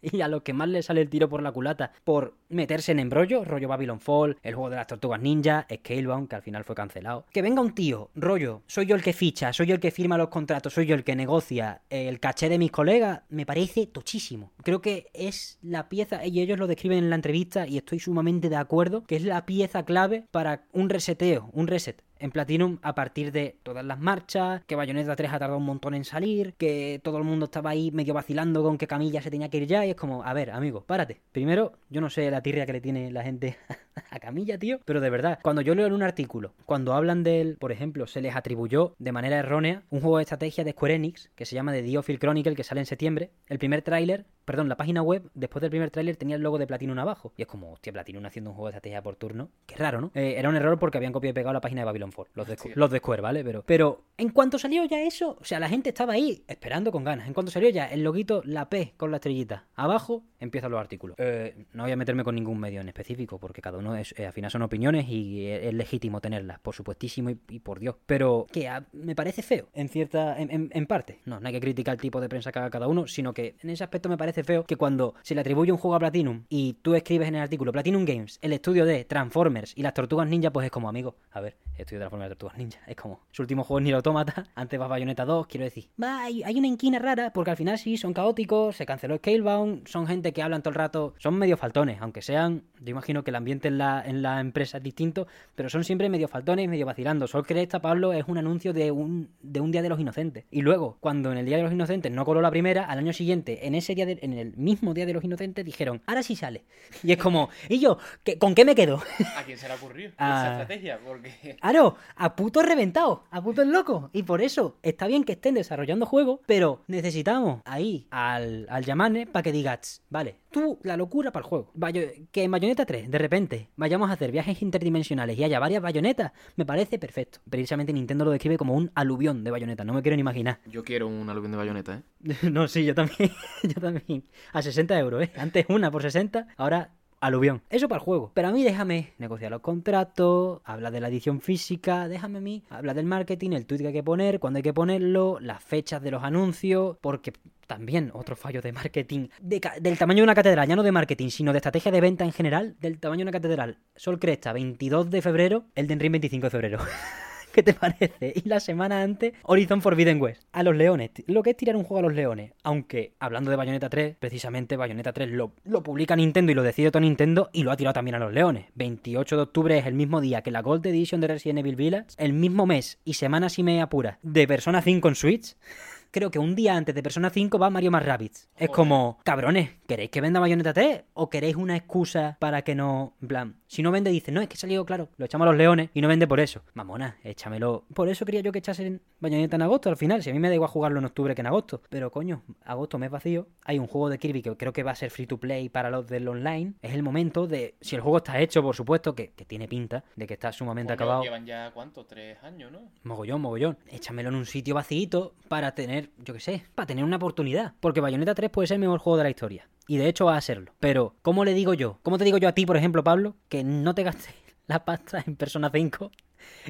y a los que más le sale el tiro por la culata por meterse en embrollo, rollo Babylon Fall, el juego de las tortugas ninja, Scalebound, que al final fue cancelado. Que venga un tío, rollo, soy yo el que ficha, soy yo el que firma los contratos, soy yo el que negocia el caché de mis colegas, me parece tochísimo. Creo que es la pieza, y ellos lo describen en la entrevista y estoy sumamente de acuerdo, que es la pieza clave para un reseteo, un reset en Platinum a partir de todas las marchas, que Bayonetta 3 ha tardado un montón en salir, que todo el mundo estaba ahí medio vacilando con que Camilla se tenía que ir ya, y es como, a ver, amigo, párate. Primero, yo no sé la tirria que le tiene la gente *laughs* a Camilla, tío, pero de verdad, cuando yo leo en un artículo, cuando hablan de él, por ejemplo, se les atribuyó de manera errónea un juego de estrategia de Square Enix que se llama The Diophil Chronicle, que sale en septiembre. El primer tráiler perdón, la página web, después del primer tráiler, tenía el logo de Platinum abajo. Y es como, hostia, Platinum haciendo un juego de estrategia por turno. Qué raro, ¿no? Eh, era un error porque habían copiado y pegado la página de Babylon 4, los de, los de Square, ¿vale? Pero, pero en cuanto salió ya eso, o sea, la gente estaba ahí esperando con ganas. En cuanto salió ya el loguito, la P con la estrellita, abajo empiezan los artículos. Eh, no voy a meterme con ningún medio en específico porque cada uno es, eh, al final son opiniones y es, legítimo tenerlas, por supuestísimo y, por Dios. Pero que me parece feo, en cierta, en, en parte. No, no hay que criticar el tipo de prensa que haga cada uno, sino que en ese aspecto me parece feo que cuando se le atribuye un juego a Platinum y tú escribes en el artículo Platinum Games, el estudio de Transformers y las Tortugas Ninja, pues es como, amigo, a ver, estudio de Transformers y las Tortugas Ninja, es como, su último juego es Nier Automata, *laughs* antes va Bayonetta 2, quiero decir, va, hay, una inquina rara, porque al final sí, son caóticos, se canceló Scalebound, son gente que hablan todo el rato, son medio faltones, aunque sean, yo imagino que el ambiente en la, en la empresa es distinto, pero son siempre medio faltones, medio vacilando. Sol Cresta, Pablo, es un anuncio de un, de un Día de los Inocentes. Y luego, cuando en el Día de los Inocentes no coló la primera, al año siguiente, en ese día, en el mismo Día de los Inocentes, dijeron, ahora sí sale. *laughs* Y es como, ¿y yo? ¿Con qué me quedo? ¿A quién se le ocurrió *laughs* esa estrategia? Porque... *laughs* Claro, a puto reventado, a puto loco. Y por eso está bien que estén desarrollando juegos, pero necesitamos ahí al, al Yamane para que digas, vaya, vale. Tú, la locura para el juego. que en Bayonetta 3, de repente, vayamos a hacer viajes interdimensionales y haya varias bayonetas, me parece perfecto. Precisamente Nintendo lo describe como un aluvión de bayonetas, no me quiero ni imaginar. Yo quiero un aluvión de bayoneta, ¿eh? *laughs* no, sí, yo también. *laughs* yo también. A 60 euros, ¿eh? Antes una por 60, ahora aluvión. Eso para el juego. Pero a mí déjame negociar los contratos, habla de la edición física, déjame a mí, habla del marketing, el tweet que hay que poner, cuándo hay que ponerlo, las fechas de los anuncios, porque también otro fallo de marketing del tamaño de una catedral, ya no de marketing, sino de estrategia de venta en general, del tamaño de una catedral. Sol Cresta, 22 de febrero, el de Ring 25 de febrero. *laughs* ¿Qué te *laughs* parece? Y la semana antes, Horizon Forbidden West. A los leones. Lo que es tirar un juego a los leones. Aunque, hablando de Bayonetta 3, precisamente Bayonetta 3 lo, lo publica Nintendo y lo decide todo Nintendo y lo ha tirado también a los leones. 28 de octubre es el mismo día que la Gold Edition de Resident Evil Village. El mismo mes y semana si me apura de Persona 5 en Switch *laughs* creo que un día antes de Persona 5 va Mario más Rabbids. Es como, cabrones, ¿queréis que venda Bayonetta 3? ¿O queréis una excusa para que no, en plan, si no vende, dice, no, es que salido claro, lo echamos a los leones y no vende por eso. Mamona, échamelo. Por eso quería yo que echasen Bayonetta en agosto al final, si a mí me da igual jugarlo en octubre que en agosto. Pero coño, agosto mes vacío, hay un juego de Kirby que creo que va a ser free to play para los del online. Es el momento de, si el juego está hecho, por supuesto, que, tiene pinta de que está sumamente acabado. Llevan ya, ¿cuánto? Tres años, ¿no? Mogollón, mogollón. Échamelo en un sitio vacío para tener, yo qué sé, para tener una oportunidad. Porque Bayonetta 3 puede ser el mejor juego de la historia. Y de hecho va a serlo. Pero, ¿cómo le digo yo? ¿Cómo te digo yo a ti, por ejemplo, Pablo, que no te gastes *laughs* la pasta en Persona 5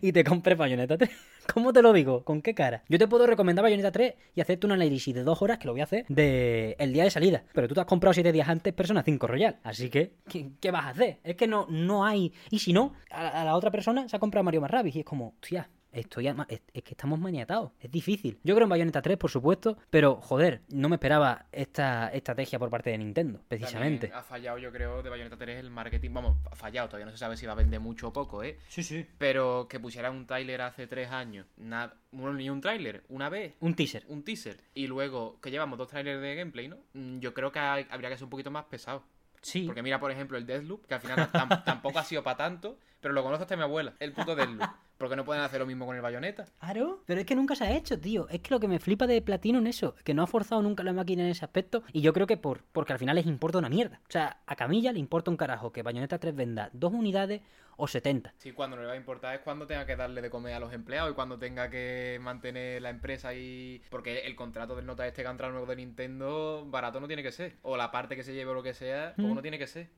y te compres Bayonetta 3? *laughs* ¿Cómo te lo digo? ¿Con qué cara? Yo te puedo recomendar Bayonetta 3 y hacerte una análisis de dos horas, que lo voy a hacer, de el día de salida. Pero tú te has comprado siete días antes Persona 5 Royal. Así que, ¿qué, vas a hacer? Es que no, no hay... Y si no, a, la otra persona se ha comprado Mario más y es como, tía, Estoy es, que estamos maniatados. Es difícil. Yo creo en Bayonetta 3, por supuesto, pero joder, no me esperaba esta estrategia por parte de Nintendo, precisamente. ha fallado, yo creo, de Bayonetta 3 el marketing. Vamos, ha fallado, todavía no se sabe si va a vender mucho o poco, ¿eh? Sí, sí. Pero que pusiera un trailer hace tres años, nada, ni un trailer, una vez. Un teaser. Un teaser. Y luego que llevamos dos trailers de gameplay, ¿no? Mm, yo creo que habría que ser un poquito más pesado. Sí. Porque mira, por ejemplo, el Deathloop, que al final *laughs* tampoco ha sido para tanto, pero lo conoce hasta mi abuela, el puto Deathloop. ¿Por qué no pueden hacer lo mismo con el bayoneta? Claro, pero es que nunca se ha hecho, tío. Es que lo que me flipa de Platino en eso, que no ha forzado nunca la máquina en ese aspecto. Y yo creo que por porque al final les importa una mierda. O sea, a Camilla le importa un carajo que Bayonetta 3 venda dos unidades o 70. Sí, cuando no le va a importar es cuando tenga que darle de comer a los empleados y cuando tenga que mantener la empresa y... Porque el contrato del nota este que ha entrado nuevo de Nintendo, barato no tiene que ser. O la parte que se lleve o lo que sea, como mm. no tiene que ser.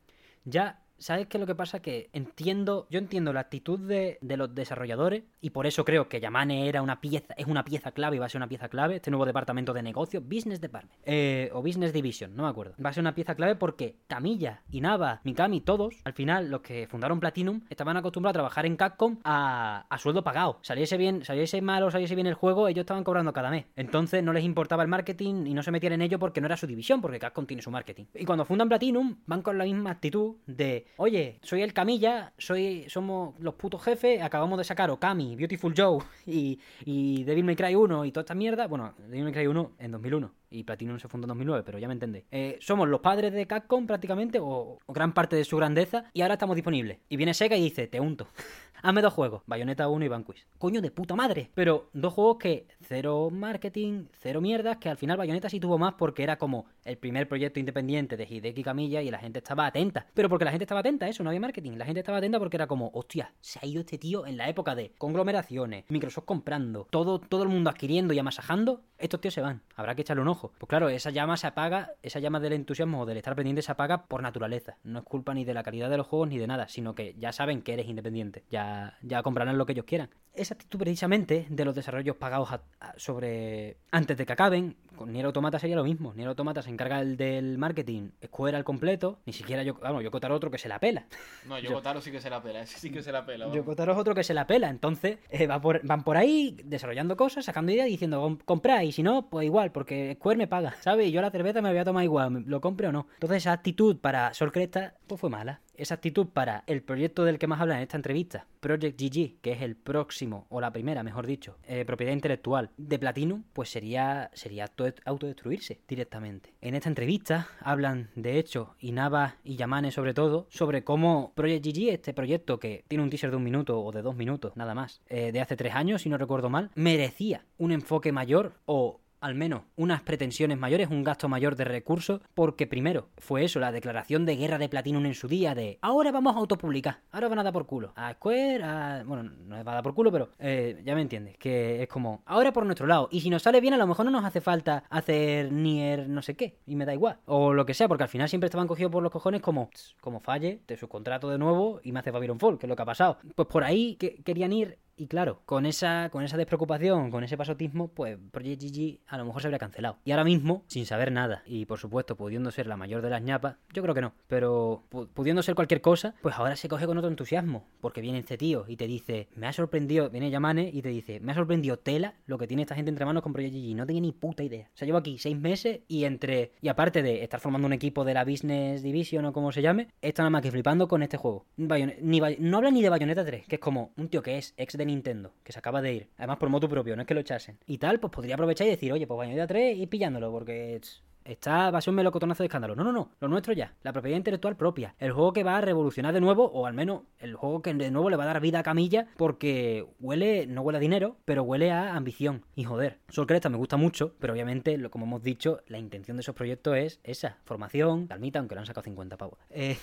Ya ¿Sabes qué lo que pasa? Que entiendo, yo entiendo la actitud de, los desarrolladores y por eso creo que Yamane era una pieza, es una pieza clave y va a ser una pieza clave, este nuevo departamento de negocio, Business Department, eh, o Business Division, no me acuerdo. Va a ser una pieza clave porque Camilla, Inaba, Mikami, todos, al final, los que fundaron Platinum, estaban acostumbrados a trabajar en Capcom a, a sueldo pagado. Saliese bien, saliese mal o saliese bien el juego, ellos estaban cobrando cada mes. Entonces no les importaba el marketing y no se metían en ello porque no era su división, porque Capcom tiene su marketing. Y cuando fundan Platinum, van con la misma actitud de oye, soy el Camilla, soy, somos los putos jefes, acabamos de sacar Okami, Beautiful Joe y, y Devil May Cry 1 y toda esta mierda. Bueno, Devil May Cry 1 en 2001 y Platinum se fundó en 2009, pero ya me entendéis. Eh, somos los padres de Capcom prácticamente, o, o, gran parte de su grandeza, y ahora estamos disponibles. Y viene Sega y dice, te unto. *laughs* Hazme dos juegos, Bayonetta 1 y Vanquish. Coño de puta madre. Pero dos juegos que cero marketing, cero mierdas, que al final Bayonetta sí tuvo más porque era como el primer proyecto independiente de Hideki Kamiya y la gente estaba atenta. Pero porque la gente estaba atenta, eso, no había marketing. La gente estaba atenta porque era como, hostia, se ha ido este tío en la época de conglomeraciones, Microsoft comprando, todo, todo el mundo adquiriendo y amasajando, estos tíos se van. Habrá que echarle un ojo. Pues claro, esa llama se apaga, esa llama del entusiasmo o del estar pendiente se apaga por naturaleza. No es culpa ni de la calidad de los juegos ni de nada, sino que ya saben que eres independiente. Ya, ya comprarán lo que ellos quieran. Esa actitud precisamente de los desarrollos pagados sobre antes de que acaben, con Nier Automata sería lo mismo. Nier Automata se encarga el del marketing, Square al completo, ni siquiera yo, vamos, yo Kotaro otro que se la pela. *laughs* No, yo, Kotaro sí que se la pela, ese sí que se la pela. Yo Kotaro es otro que se la pela, entonces eh, van por ahí desarrollando cosas, sacando ideas, diciendo, compráis, y si no, pues igual, porque Square me paga, *laughs* ¿sabes? Y yo la cerveza me voy a tomar igual, lo compre o no. Entonces esa actitud para Sol Cresta, pues fue mala esa actitud para el proyecto del que más habla en esta entrevista, Project GG, que es el próximo, o la primera, mejor dicho, eh, propiedad intelectual de Platinum, pues sería, sería autodestruirse directamente. En esta entrevista hablan, de hecho, Inaba y Yamane sobre todo, sobre cómo Project GG, este proyecto que tiene un teaser de un minuto o de dos minutos, nada más, eh, de hace tres años, si no recuerdo mal, merecía un enfoque mayor o al menos unas pretensiones mayores, un gasto mayor de recursos, porque primero fue eso, la declaración de guerra de Platinum en su día de ahora vamos a autopublicar, ahora van a dar por culo. A Square, a... bueno, no es va a dar por culo, pero eh, ya me entiendes, que es como ahora por nuestro lado, y si nos sale bien a lo mejor no nos hace falta hacer Nier no sé qué, y me da igual, o lo que sea, porque al final siempre estaban cogidos por los cojones como, como falle, te subcontrato de nuevo y me hace Babylon Fall, que es lo que ha pasado. Pues por ahí que querían ir y claro, con esa, con esa despreocupación, con ese pasotismo, pues Project GG a lo mejor se habría cancelado. Y ahora mismo, sin saber nada, y por supuesto pudiendo ser la mayor de las ñapas, yo creo que no, pero pudiendo ser cualquier cosa, pues ahora se coge con otro entusiasmo, porque viene este tío y te dice, me ha sorprendido, viene Yamane y te dice, me ha sorprendido tela lo que tiene esta gente entre manos con Project GG, no tenía ni puta idea. O sea, llevo aquí seis meses y entre, y aparte de estar formando un equipo de la Business Division o como se llame, está nada más que flipando con este juego. no habla ni de Bayonetta 3, que es como un tío que es ex de Nintendo, que se acaba de ir, además por moto propio, no es que lo echasen, y tal, pues podría aprovechar y decir, oye, pues Bayonetta 3 y pillándolo, porque Está, va a ser un melocotonazo de escándalo. No, no, no. Lo nuestro ya. La propiedad intelectual propia. El juego que va a revolucionar de nuevo, o al menos el juego que de nuevo le va a dar vida a Camilla, porque huele, no huele a dinero, pero huele a ambición. Y joder, Sol Cresta me gusta mucho, pero obviamente, lo, como hemos dicho, la intención de esos proyectos es esa: formación, calmita, aunque le han sacado 50 pavos. Eh,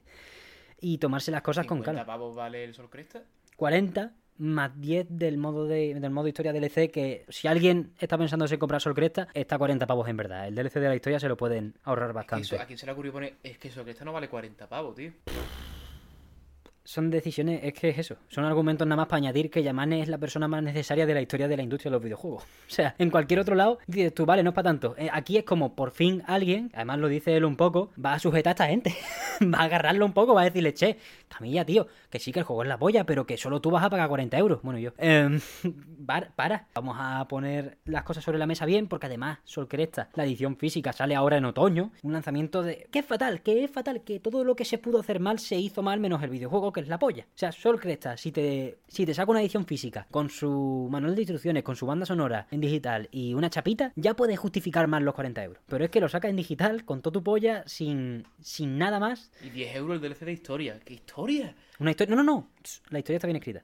*laughs* y tomarse las cosas con calma. ¿50 pavos vale el Sol Cresta? 40 más 10 del modo de, del modo historia DLC que si alguien está pensando en comprar Sol Cresta, está 40 pavos en verdad. El DLC de la historia se lo pueden ahorrar bastante. ¿A quién se le ocurrió poner? Es que Sol Cresta no vale 40 pavos, tío son decisiones, es que es eso, son argumentos nada más para añadir que Yamane es la persona más necesaria de la historia de la industria de los videojuegos. *laughs* O sea, en cualquier otro lado dices tú, vale, no es para tanto. Eh, aquí es como por fin alguien, además lo dice él un poco, va a sujetar a esta gente, *laughs* va a agarrarlo un poco, va a decirle, che, Camilla, tío, que sí que el juego es la polla, pero que solo tú vas a pagar 40 euros. Bueno, yo, *laughs* eh, para, vamos a poner las cosas sobre la mesa bien, porque además, Sol Cresta, la edición física sale ahora en otoño, un lanzamiento de... que es fatal, que es fatal, que todo lo que se pudo hacer mal se hizo mal menos el videojuego que es la polla. O sea, Sol Cresta, si te, si te saca una edición física con su manual de instrucciones, con su banda sonora en digital y una chapita, ya puedes justificar más los 40 euros. Pero es que lo sacas en digital con todo tu polla, sin, sin nada más. Y 10 euros el DLC de historia. ¿Qué historia? Una historia. No, no, no. La historia está bien escrita.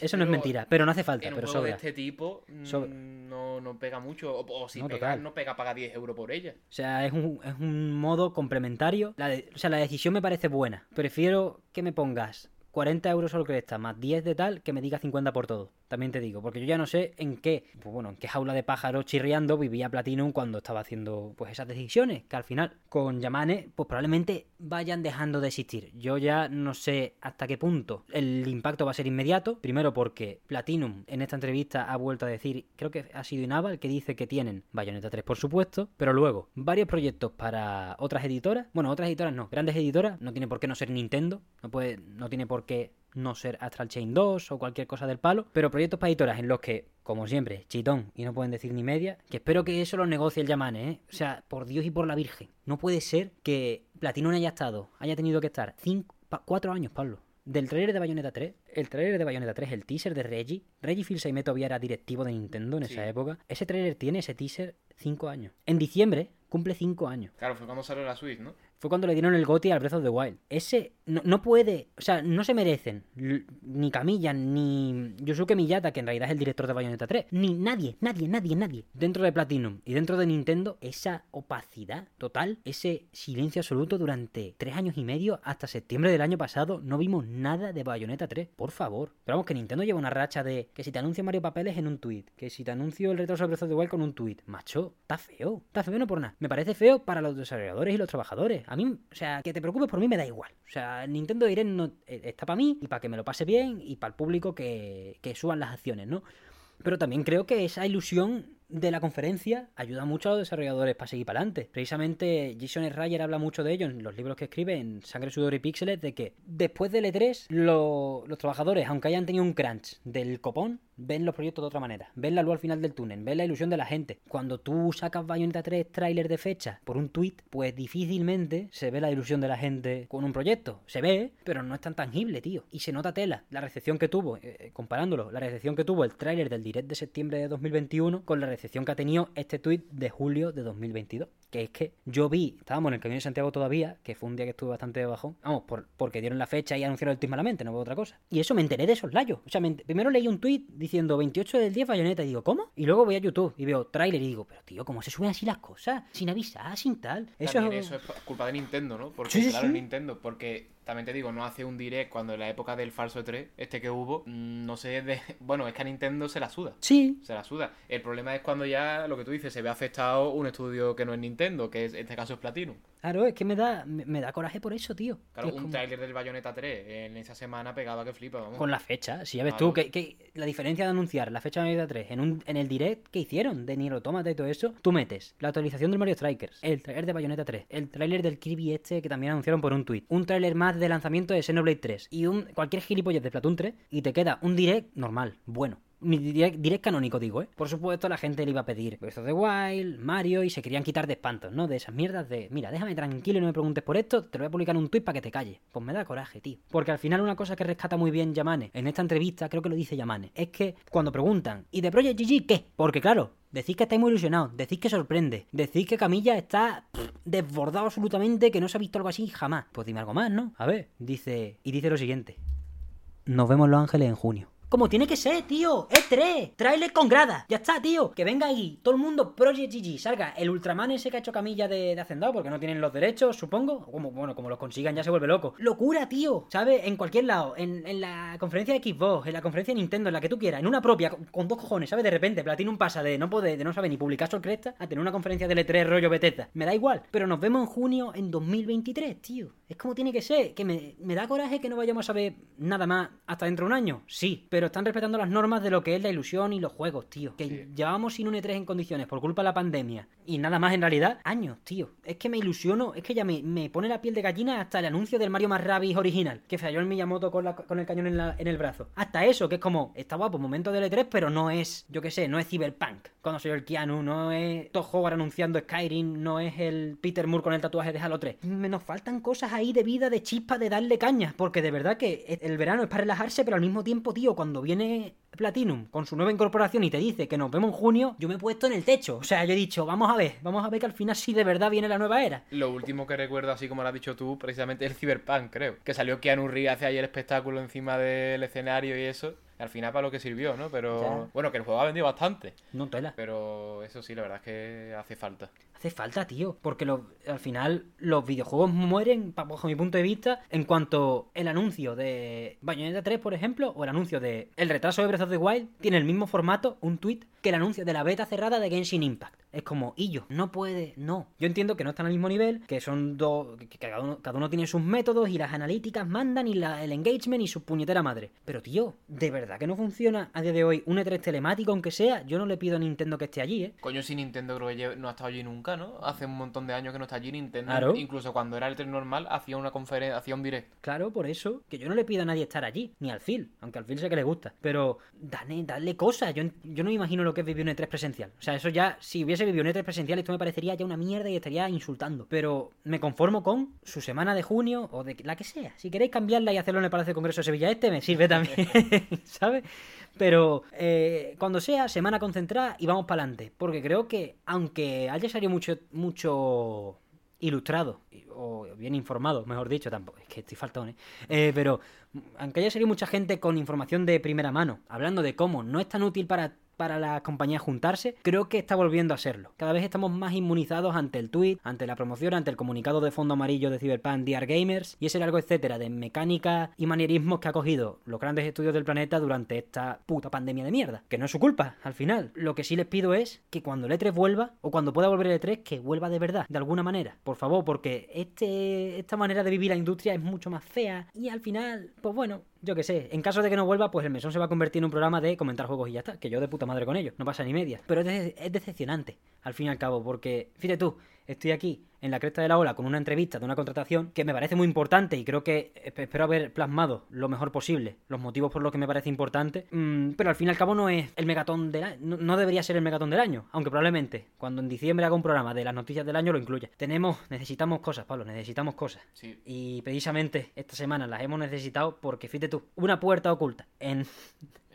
eso no es mentira, pero no hace falta. En pero un de este tipo mm, no, no, pega mucho. O, si pega, no pega paga 10 euros por ella. O sea, es un, es un modo complementario. o sea, la decisión me parece buena. Prefiero que me pongas 40 euros solo está, más 10 de tal, que me diga 50 por todo. También te digo, porque yo ya no sé en qué, pues bueno, en qué jaula de pájaros chirriando vivía Platinum cuando estaba haciendo pues esas decisiones, que al final con Yamane pues probablemente vayan dejando de existir. Yo ya no sé hasta qué punto el impacto va a ser inmediato, primero porque Platinum en esta entrevista ha vuelto a decir, creo que ha sido Inaba el que dice que tienen Bayonetta 3 por supuesto, pero luego varios proyectos para otras editoras, bueno, otras editoras no, grandes editoras, no tiene por qué no ser Nintendo, no puede no tiene por qué no ser Astral Chain 2 o cualquier cosa del palo, pero proyectos para editoras en los que, como siempre, chitón y no pueden decir ni media, que espero que eso lo negocie el Yamane, ¿eh? O sea, por Dios y por la Virgen. No puede ser que Platinum haya estado, haya tenido que estar 4 años, Pablo. Del trailer de Bayonetta 3, el trailer de Bayonetta 3, el teaser de Reggie, Reggie Fils-Aimé todavía era directivo de Nintendo en esa época. Ese trailer tiene ese teaser 5 años. En diciembre cumple 5 años. Claro, fue cuando salió la Switch, ¿no? Fue cuando le dieron el GOTI al Breath of the Wild. Ese no, puede, o sea, no se merecen ni Camilla, ni Yosuke Miyata, que en realidad es el director de Bayonetta 3, ni nadie, nadie, nadie, nadie, dentro de Platinum y dentro de Nintendo, esa opacidad total, ese silencio absoluto durante tres años y medio, hasta septiembre del año pasado, no vimos nada de Bayonetta 3, por favor. Pero vamos, que Nintendo lleva una racha de que si te anuncio Mario Papeles en un tweet, que si te anuncio el retroso de Breath of the Wild con un tweet, macho, está feo, está feo no por nada. Me parece feo para los desarrolladores y los trabajadores. A mí, o sea, que te preocupes por mí me da igual. O sea, Nintendo Direct no, eh, está para mí y para que me lo pase bien y para el público que, que suban las acciones, ¿no? Pero también creo que esa ilusión de la conferencia ayuda mucho a los desarrolladores para seguir para adelante. Precisamente Jason Schreier habla mucho de ello en los libros que escribe en Sangre, Sudor y Píxeles, de que después del E3 los trabajadores, aunque hayan tenido un crunch del copón, ven los proyectos de otra manera, ven la luz al final del túnel, ven la ilusión de la gente. Cuando tú sacas Bayonetta 3 tráiler de fecha por un tweet, pues difícilmente se ve la ilusión de la gente con un proyecto. Se ve, pero no es tan tangible, tío. Y se nota tela. La recepción que tuvo, eh, comparándolo, la recepción que tuvo el tráiler del direct de septiembre de 2021 con la recepción que ha tenido este tuit de julio de 2022. Que es que yo vi, estábamos en el camino de Santiago todavía, que fue un día que estuve bastante bajón, vamos, por, porque dieron la fecha y anunciaron el tuit malamente, no fue otra cosa. Y eso me enteré de esos layos. O sea, primero leí un tuit diciendo 28 del 10 bayoneta y digo, ¿cómo? Y luego voy a YouTube y veo tráiler y digo, pero tío, ¿cómo se suben así las cosas? Sin avisar, sin tal. Eso También es... eso es culpa de Nintendo, ¿no? Porque, Sí, sí, claro, sí. Nintendo, porque también te digo, no hace un direct cuando en la época del falso 3, este que hubo, mm, no sé, de... *laughs* bueno, es que a Nintendo se la suda. Sí, Se la suda. El problema es cuando ya, lo que tú dices, se ve afectado un estudio que no es Nintendo, que es, en este caso es Platinum. claro, es que me da, me, da coraje por eso, tío. Claro, Es un como- tráiler del Bayonetta 3 en esa semana pegaba que flipa, vamos. Con la fecha, si ya ves Claro. tú que, que la diferencia de anunciar la fecha de Bayonetta 3 en, un, en el direct que hicieron de Nier Automata y todo eso, tú metes la actualización del Mario Strikers, el trailer de Bayonetta 3, el trailer del Kirby este que también anunciaron por un tweet, un trailer más de lanzamiento de Xenoblade 3 y un cualquier gilipollas de Platoon 3 y te queda un direct normal, bueno. Direct, direct canónico, digo, ¿eh? Por supuesto, la gente le iba a pedir Breath of the Wild, Mario, y se querían quitar de espantos, ¿no? De esas mierdas de, mira, déjame tranquilo y no me preguntes por esto, te lo voy a publicar en un tweet para que te calles. Pues me da coraje, tío. Porque al final una cosa que rescata muy bien Yamane, en esta entrevista, creo que lo dice Yamane, es que cuando preguntan, ¿y de Project GG qué? Porque claro, Decís que estáis muy ilusionados, decís que sorprende, decís que Camilla está pff, desbordado absolutamente, que no se ha visto algo así jamás. Pues dime algo más, ¿no? A ver, dice, y dice lo siguiente. Nos vemos Los Ángeles en junio. Como tiene que ser, tío. Es 3. Trailer con grada. Ya está, tío. Que venga ahí. Todo el mundo Project GG. Salga el Ultraman ese que ha hecho camilla de, de Hacendado. Porque no tienen los derechos, supongo. Como, bueno, como los consigan ya se vuelve loco. Locura, tío. ¿Sabes? En cualquier lado. En, en la conferencia de Xbox. En la conferencia de Nintendo. En la que tú quieras. En una propia. Con, dos cojones. ¿Sabes? De repente. Platinum pasa de no poder, de no saber ni publicar su cresta. A tener una conferencia de L3 rollo Bethesda. Me da igual. Pero nos vemos en junio en 2023, tío. Es como tiene que ser. Que me, me da coraje que no vayamos a saber nada más hasta dentro de un año. Sí. Pero están respetando las normas de lo que es la ilusión y los juegos, tío. Que Sí. llevábamos sin un E3 en condiciones por culpa de la pandemia. Y nada más en realidad, años, tío. Es que me ilusiono, es que ya me, me pone la piel de gallina hasta el anuncio del Mario más Rabbids original. Que falló el Miyamoto con, la- con el cañón en, la- en el brazo. Hasta eso, que es como, está guapo, momento del E3, pero no es, yo qué sé, no es Cyberpunk. Cuando soy el Keanu, no es Todd Howard anunciando Skyrim, no es el Peter Moore con el tatuaje de Halo 3. Me nos faltan cosas ahí de vida, de chispa, de darle caña. Porque de verdad que el verano es para relajarse, pero al mismo tiempo, tío, cuando viene Platinum con su nueva incorporación y te dice que nos vemos en junio, yo me he puesto en el techo. O sea, yo he dicho, vamos a ver, vamos a ver que al final sí de verdad viene la nueva era. Lo último que recuerdo, así como lo has dicho tú, precisamente el Cyberpunk, creo. Que salió Keanu Reeves hace ayer el espectáculo encima del escenario y eso. Al final para lo que sirvió, ¿no? Pero Ya. bueno, que el juego ha vendido bastante. No tela. Pero eso sí, la verdad es que hace falta. Hace falta, tío. Porque lo- al final los videojuegos mueren, bajo mi punto de vista, en cuanto el anuncio de Bayonetta 3, por ejemplo, o el anuncio de el retraso de Breath of the Wild, tiene el mismo formato, un tweet, que el anuncio de la beta cerrada de Genshin Impact. Es como, y yo, no puede, no. Yo entiendo que no están al mismo nivel, que son dos, que cada uno, cada uno tiene sus métodos y las analíticas mandan y la- el engagement y su puñetera madre. Pero tío, de verdad que no funciona a día de hoy un E3 telemático, aunque sea, yo no le pido a Nintendo que esté allí, ¿eh? Coño, si Nintendo creo que no ha estado allí nunca, ¿no? Hace un montón de años que no está allí Nintendo. Claro. Incluso cuando era el tren normal, hacía una conferencia, hacía un direct. Claro, por eso, que yo no le pido a nadie estar allí, ni al Phil, aunque al Phil sé que le gusta. Pero dale, dale cosas, yo, yo no me imagino lo que es vivir un E3 presencial. O sea, eso ya, si hubiese vivido un E3 presencial, esto me parecería ya una mierda y estaría insultando. Pero me conformo con su semana de junio o de la que sea. Si queréis cambiarla y hacerlo en el Palacio de Congreso de Sevilla Este, me sirve también, *laughs* ¿sabes? Pero eh, cuando sea, semana concentrada y vamos para adelante. Porque creo que, aunque haya salido mucho, mucho ilustrado o bien informado, mejor dicho, tampoco es que estoy faltón, ¿eh? Eh, pero aunque haya salido mucha gente con información de primera mano, hablando de cómo no es tan útil para para las compañías juntarse, creo que está volviendo a serlo. Cada vez estamos más inmunizados ante el tweet, ante la promoción, ante el comunicado de fondo amarillo de Cyberpunk DR Gamers y ese largo etcétera de mecánica y manierismos que ha cogido los grandes estudios del planeta durante esta puta pandemia de mierda. Que no es su culpa, al final. Lo que sí les pido es que cuando el E3 vuelva, o cuando pueda volver el E3, que vuelva de verdad, de alguna manera. Por favor, porque este, esta manera de vivir la industria es mucho más fea y al final, pues bueno, yo que sé, en caso de que no vuelva, pues el mesón se va a convertir en un programa de comentar juegos y ya está. Que yo de puta madre con ello, no pasa ni media. Pero es, de- es decepcionante, al fin y al cabo, porque, fíjate tú, estoy aquí en la cresta de la ola con una entrevista de una contratación que me parece muy importante y creo que espero haber plasmado lo mejor posible los motivos por los que me parece importante, mm, pero al fin y al cabo no es el megatón del año, no, debería ser el megatón del año, aunque probablemente cuando en diciembre haga un programa de las noticias del año lo incluya. Tenemos, necesitamos cosas, Pablo, necesitamos cosas. Y precisamente esta semana las hemos necesitado porque, fíjate tú, una puerta oculta en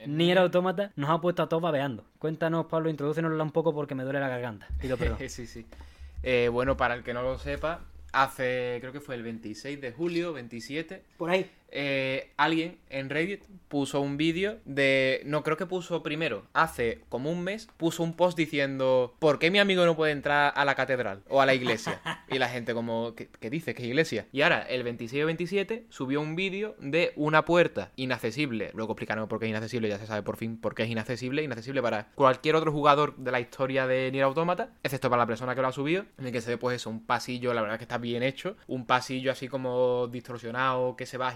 Nier Automata nos ha puesto a todos babeando. Cuéntanos, Pablo, introdúcenosla un poco porque me duele la garganta. Pido perdón. *laughs* sí, sí. Eh, bueno, para el que no lo sepa, hace, creo que fue el 26 de julio, 27. Por ahí. Eh, alguien en Reddit puso un vídeo de. No, creo que puso primero, hace como un mes, puso un post diciendo: ¿Por qué mi amigo no puede entrar a la catedral o a la iglesia? *laughs* Y la gente, como, ¿qué, dice? ¿Qué iglesia? Y ahora, el 26 o 27, subió un vídeo de una puerta inaccesible. Luego explicaremos por qué es inaccesible, ya se sabe por fin por qué es inaccesible. Inaccesible para cualquier otro jugador de la historia de Nier Automata, excepto para la persona que lo ha subido, en el que se ve, pues eso, un pasillo, la verdad que está bien hecho, un pasillo así como distorsionado que se va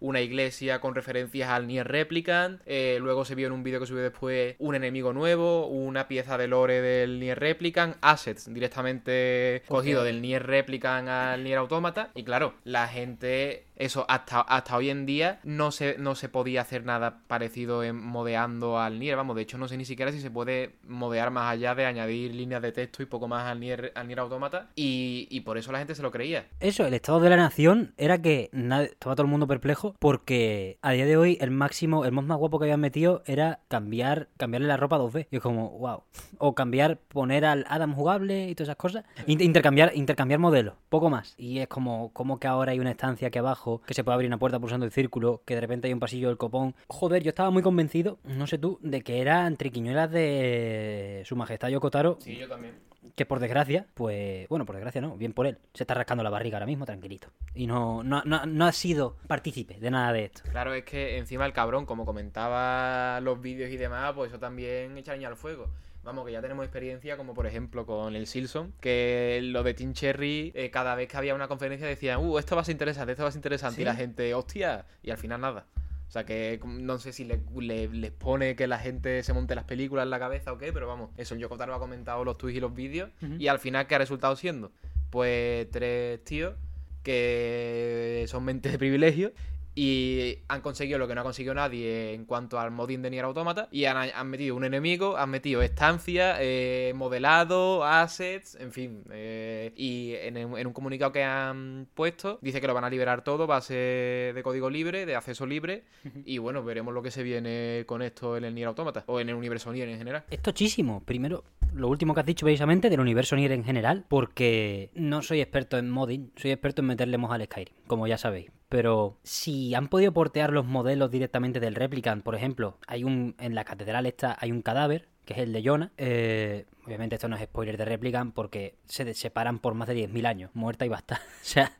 una iglesia con referencias al Nier Replicant, eh, luego se vio en un vídeo que subió después un enemigo nuevo, una pieza de lore del Nier Replicant, assets directamente cogido del Nier Replicant al Nier Automata, y claro, la gente eso hasta, hasta hoy en día no se, no se podía hacer nada parecido en modeando al Nier. Vamos, de hecho no sé ni siquiera si se puede modear más allá de añadir líneas de texto y poco más al Nier, al Nier Automata. Y, y por eso la gente se lo creía. Eso, el estado de la nación era que estaba todo el mundo perplejo porque a día de hoy el máximo, el mod más guapo que habían metido era cambiar, cambiarle la ropa dos veces. Y es como, wow. O cambiar, poner al Adam jugable y todas esas cosas. Intercambiar, intercambiar modelos, poco más. Y es como, como que ahora hay una estancia aquí abajo que se puede abrir una puerta pulsando el círculo, que de repente hay un pasillo del copón. Joder, yo estaba muy convencido, no sé tú, de que eran triquiñuelas de Su Majestad Yokotaro. Sí, yo también. Que por desgracia, pues, bueno, por desgracia no, bien por él. Se está rascando la barriga ahora mismo, tranquilito. Y no, no, no, ha sido partícipe de nada de esto. Claro, es que encima el cabrón, como comentaba los vídeos y demás, pues eso también echa leña al fuego. Vamos, que ya tenemos experiencia, como por ejemplo con el Silson, que lo de Team Cherry, eh, cada vez que había una conferencia decían, uh, esto va a ser interesante, esto va a ser interesante. Y la gente, hostia, y al final nada. O sea que no sé si les pone que la gente se monte las películas en la cabeza o qué, pero vamos, eso el Yokotaro ha comentado los tweets y los vídeos. Y al final, ¿qué ha resultado siendo? Pues tres tíos que son mentes de privilegio y han conseguido lo que no ha conseguido nadie en cuanto al modding de Nier Automata y han, metido un enemigo, han metido estancia, eh, modelado, assets, en fin. Eh, y en, un comunicado que han puesto dice que lo van a liberar todo, va a ser de código libre, de acceso libre y bueno, veremos lo que se viene con esto en el Nier Automata o en el universo Nier en general. Es tochísimo. Primero, lo último que has dicho precisamente del universo Nier en general, porque no soy experto en modding, soy experto en meterle mod al Skyrim, como ya sabéis. Pero si han podido portear los modelos directamente del Replicant, por ejemplo, hay un en la catedral esta hay un cadáver que es el de Jonah. Eh, obviamente esto no es spoiler de Replicant porque se separan por más de 10.000 años, muerta y basta. *laughs* o sea,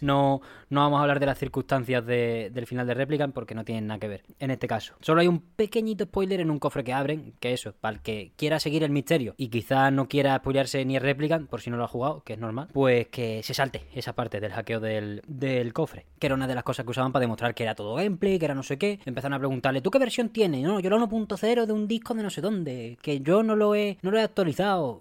no, no vamos a hablar de las circunstancias del final de Replicant porque no tienen nada que ver en este caso. Solo hay un pequeñito spoiler en un cofre que abren, que eso, para el que quiera seguir el misterio y quizás no quiera spoilearse ni el Replicant, por si no lo ha jugado, que es normal, pues que se salte esa parte del hackeo del, del cofre, que era una de las cosas que usaban para demostrar que era todo gameplay, que era no sé qué. Empezaron a preguntarle, ¿tú qué versión tienes? No, yo la 1.0 de un disco de no sé dónde que yo no lo he, no lo he actualizado.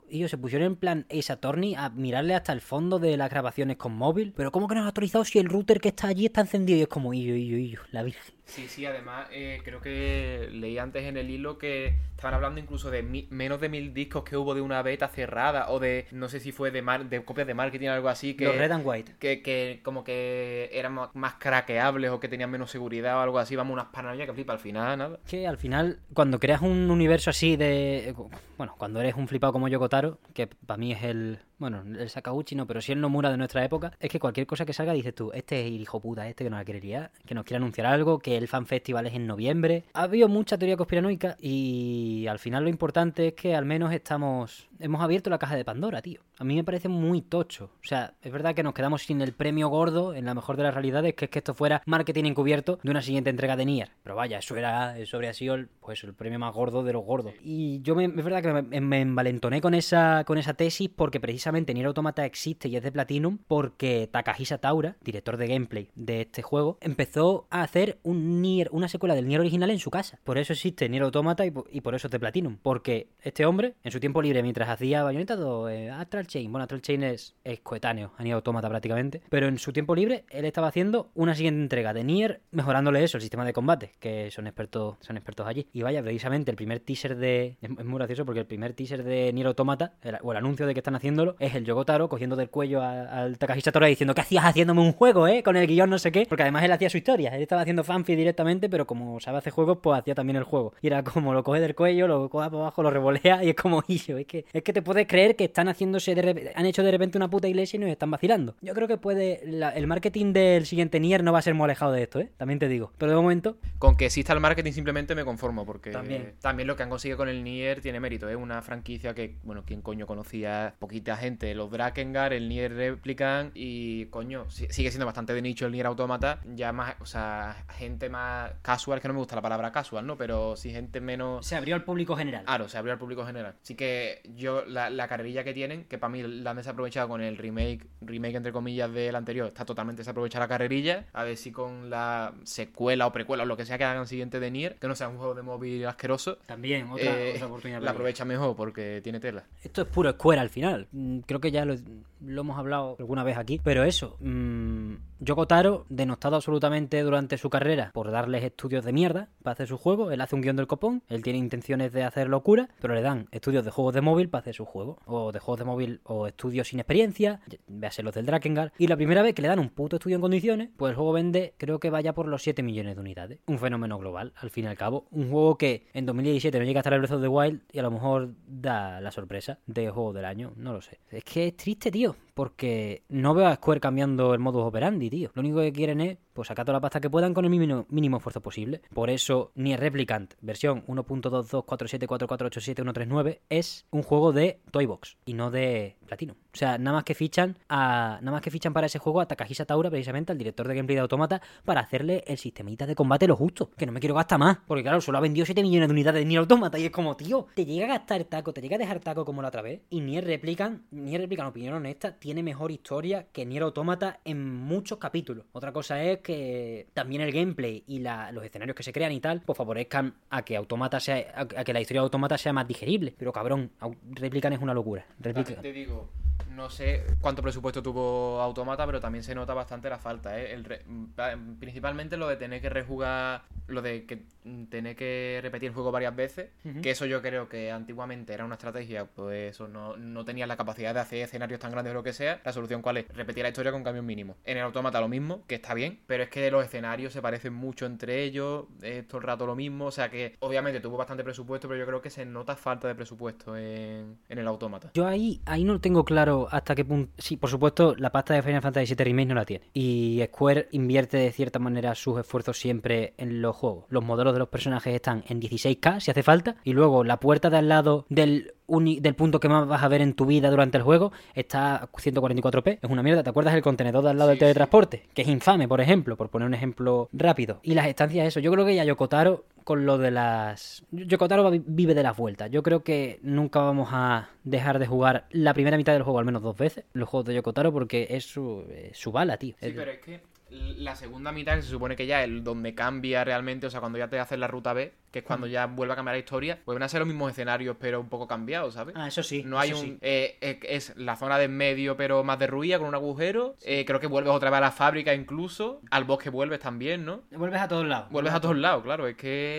Y ellos se pusieron en plan esa Attorney a mirarle hasta el fondo de las grabaciones con móvil. Pero ¿cómo que no has actualizado si el router que está allí está encendido? Y es como, y yo, y yo, la virgen. Sí, sí, además eh, creo que leí antes en el hilo que estaban hablando incluso de menos de mil discos que hubo de una beta cerrada o de, no sé si fue de, de copias de marketing o algo así. Que, Los Red and White. Que, que como que eran más craqueables o que tenían menos seguridad o algo así. Vamos, unas paranoias que flipa al final, nada. Que al final, cuando creas un universo así de... Bueno, cuando eres un flipado como Yokotaro, que para mí es el bueno, el Sakauchi no, pero si el Nomura de nuestra época, es que cualquier cosa que salga dices tú, este es el hijo puta, este que nos querería, que nos quiere anunciar algo, que el fan festival es en noviembre. Ha habido mucha teoría conspiranoica y al final lo importante es que al menos estamos hemos abierto la caja de Pandora, tío. A mí me parece muy tocho. O sea, es verdad que nos quedamos sin el premio gordo en la mejor de las realidades, que es que esto fuera marketing encubierto de una siguiente entrega de Nier. Pero vaya, eso era, eso habría sido el, pues, el premio más gordo de los gordos. Y yo me, es verdad que me, me, envalentoné con esa, con esa tesis porque precisamente precisamente Nier Automata existe y es de Platinum porque Takahisa Taura, director de gameplay de este juego, empezó a hacer un Nier, una secuela del Nier original en su casa. Por eso existe Nier Automata y, po- y por eso es de Platinum. Porque este hombre, en su tiempo libre, mientras hacía Bayonetta 2, eh, Astral Chain, bueno, Astral Chain es, es coetáneo a Nier Automata prácticamente, pero en su tiempo libre él estaba haciendo una siguiente entrega de Nier, mejorándole eso, el sistema de combate, que son expertos, son expertos allí. Y vaya, precisamente el primer teaser de... Es, muy gracioso porque el primer teaser de Nier Automata, o el anuncio de que están haciéndolo, es el Yogotaro cogiendo del cuello al Tora diciendo, ¿qué hacías haciéndome un juego, eh? Con el guion no sé qué. Porque además él hacía su historia, él estaba haciendo fanfic directamente, pero como sabe hacer juegos, pues hacía también el juego. Y era como lo coge del cuello, lo coge para abajo, lo revolea y es como, yo, es que, es que te puedes creer que están haciéndose, de han hecho de repente una puta iglesia y nos están vacilando. Yo creo que puede, la- el marketing del siguiente Nier no va a ser muy alejado de esto, eh. También te digo. Pero de momento, Con que exista el marketing simplemente me conformo, porque También. también, lo que han conseguido con el Nier tiene mérito. Es una franquicia que, bueno, ¿quién coño conocía? Poquita gente. Los Drakengard, el Nier Replicant y, coño, si- sigue siendo bastante de nicho el Nier Automata. Ya más, o sea, gente más casual, que no me gusta la palabra casual, ¿no? Pero sí gente menos... se abrió al público general. Claro, se abrió al público general. Así que yo, la, la carrerilla que tienen, que para mí la han desaprovechado con el remake, remake entre comillas del anterior, está totalmente desaprovechada la carrerilla. A ver si con la secuela o precuela o lo que sea que hagan siguiente de Nier, que no sea un juego de móvil asqueroso, También, otra, eh, otra oportunidad. la aprovecha mejor porque tiene tela. Esto es puro escuela al final. Mm, Creo que ya lo, hemos hablado alguna vez aquí. Pero eso, mm, Yoko denostado absolutamente durante su carrera por darles estudios de mierda para hacer su juego. Él hace un guion del copón, él tiene intenciones de hacer locura, pero le dan estudios de juegos de móvil para hacer su juego. O de juegos de móvil o estudios sin experiencia, véase los del Drakengard. Y la primera vez que le dan un puto estudio en condiciones, pues el juego vende, creo que vaya por los 7 millones de unidades. Un fenómeno global, al fin y al cabo. Un juego que en 2017 no llega a estar el Breath of the Wild y a lo mejor da la sorpresa de juego del año, no lo sé. Es que es triste, tío, porque no veo a Square cambiando el modus operandi, tío. Lo único que quieren es pues sacar toda la pasta que puedan con el mínimo, mínimo esfuerzo posible. Por eso, Nier Replicant, versión 1.22474877139, es un juego de Toybox y no de Platinum. O sea, nada más que fichan a nada más que fichan para ese juego a Takahisa Taura, precisamente al director de gameplay de Automata, para hacerle el sistemita de combate lo justo, que no me quiero gastar más, porque claro, solo ha vendido 7 millones de unidades de Nier Automata y es como, tío, te llega a gastar taco, te llega a dejar taco como la otra vez y Nier Replicant, Nier Replicant, opinión honesta, tiene mejor historia que Nier Automata en muchos capítulos. Otra cosa es que también el gameplay y la- los escenarios que se crean y tal, pues favorezcan a que Automata sea a, a que la historia de Automata sea más digerible, pero cabrón, Replicant es una locura. Replicant- Te digo, no sé cuánto presupuesto tuvo Automata, pero también se nota bastante la falta, ¿eh? El re- pa- principalmente lo de tener que rejugar, lo de que mm, tener que repetir el juego varias veces, que eso yo creo que antiguamente era una estrategia, pues eso no, no tenía la capacidad de hacer escenarios tan grandes o lo que sea. La solución cuál es? Repetir la historia con cambios mínimos. En el Automata lo mismo, que está bien, pero es que los escenarios se parecen mucho entre ellos, es todo el rato lo mismo, o sea que obviamente tuvo bastante presupuesto, pero yo creo que se nota falta de presupuesto en, en el Automata. Yo ahí, ahí no tengo claro hasta qué punto. Sí, por supuesto, la pasta de Final Fantasy VII Remake no la tiene. Y Square invierte de cierta manera sus esfuerzos siempre en los juegos. Los modelos de los personajes están en 16K si hace falta. Y luego la puerta de al lado del, del punto que más vas a ver en tu vida durante el juego está a 144p. Es una mierda. ¿Te acuerdas del contenedor de al lado Sí, del teletransporte? Que es infame, por ejemplo, por poner un ejemplo rápido. Y las estancias, eso. Yo creo que ya Yokotaro con lo de las... Yokotaro va- vive de las vueltas. Yo creo que nunca vamos a dejar de jugar la primera mitad del juego al menos dos veces, los juegos de Yokotaro, porque es su, es su bala, tío. Sí, Es- pero es que la segunda mitad, que se supone que ya es donde cambia realmente, o sea, cuando ya te haces la ruta B, que es cuando ya vuelve a cambiar la historia, vuelven a ser los mismos escenarios, pero un poco cambiados, ¿sabes? Ah, eso sí. No hay un. sí. eh, eh, es la zona de en medio, pero más derruida, con un agujero. Eh, creo que vuelves otra vez a la fábrica, incluso. Al bosque vuelves también, ¿no? Vuelves a todos lados. Vuelves a todos lados, claro. Es que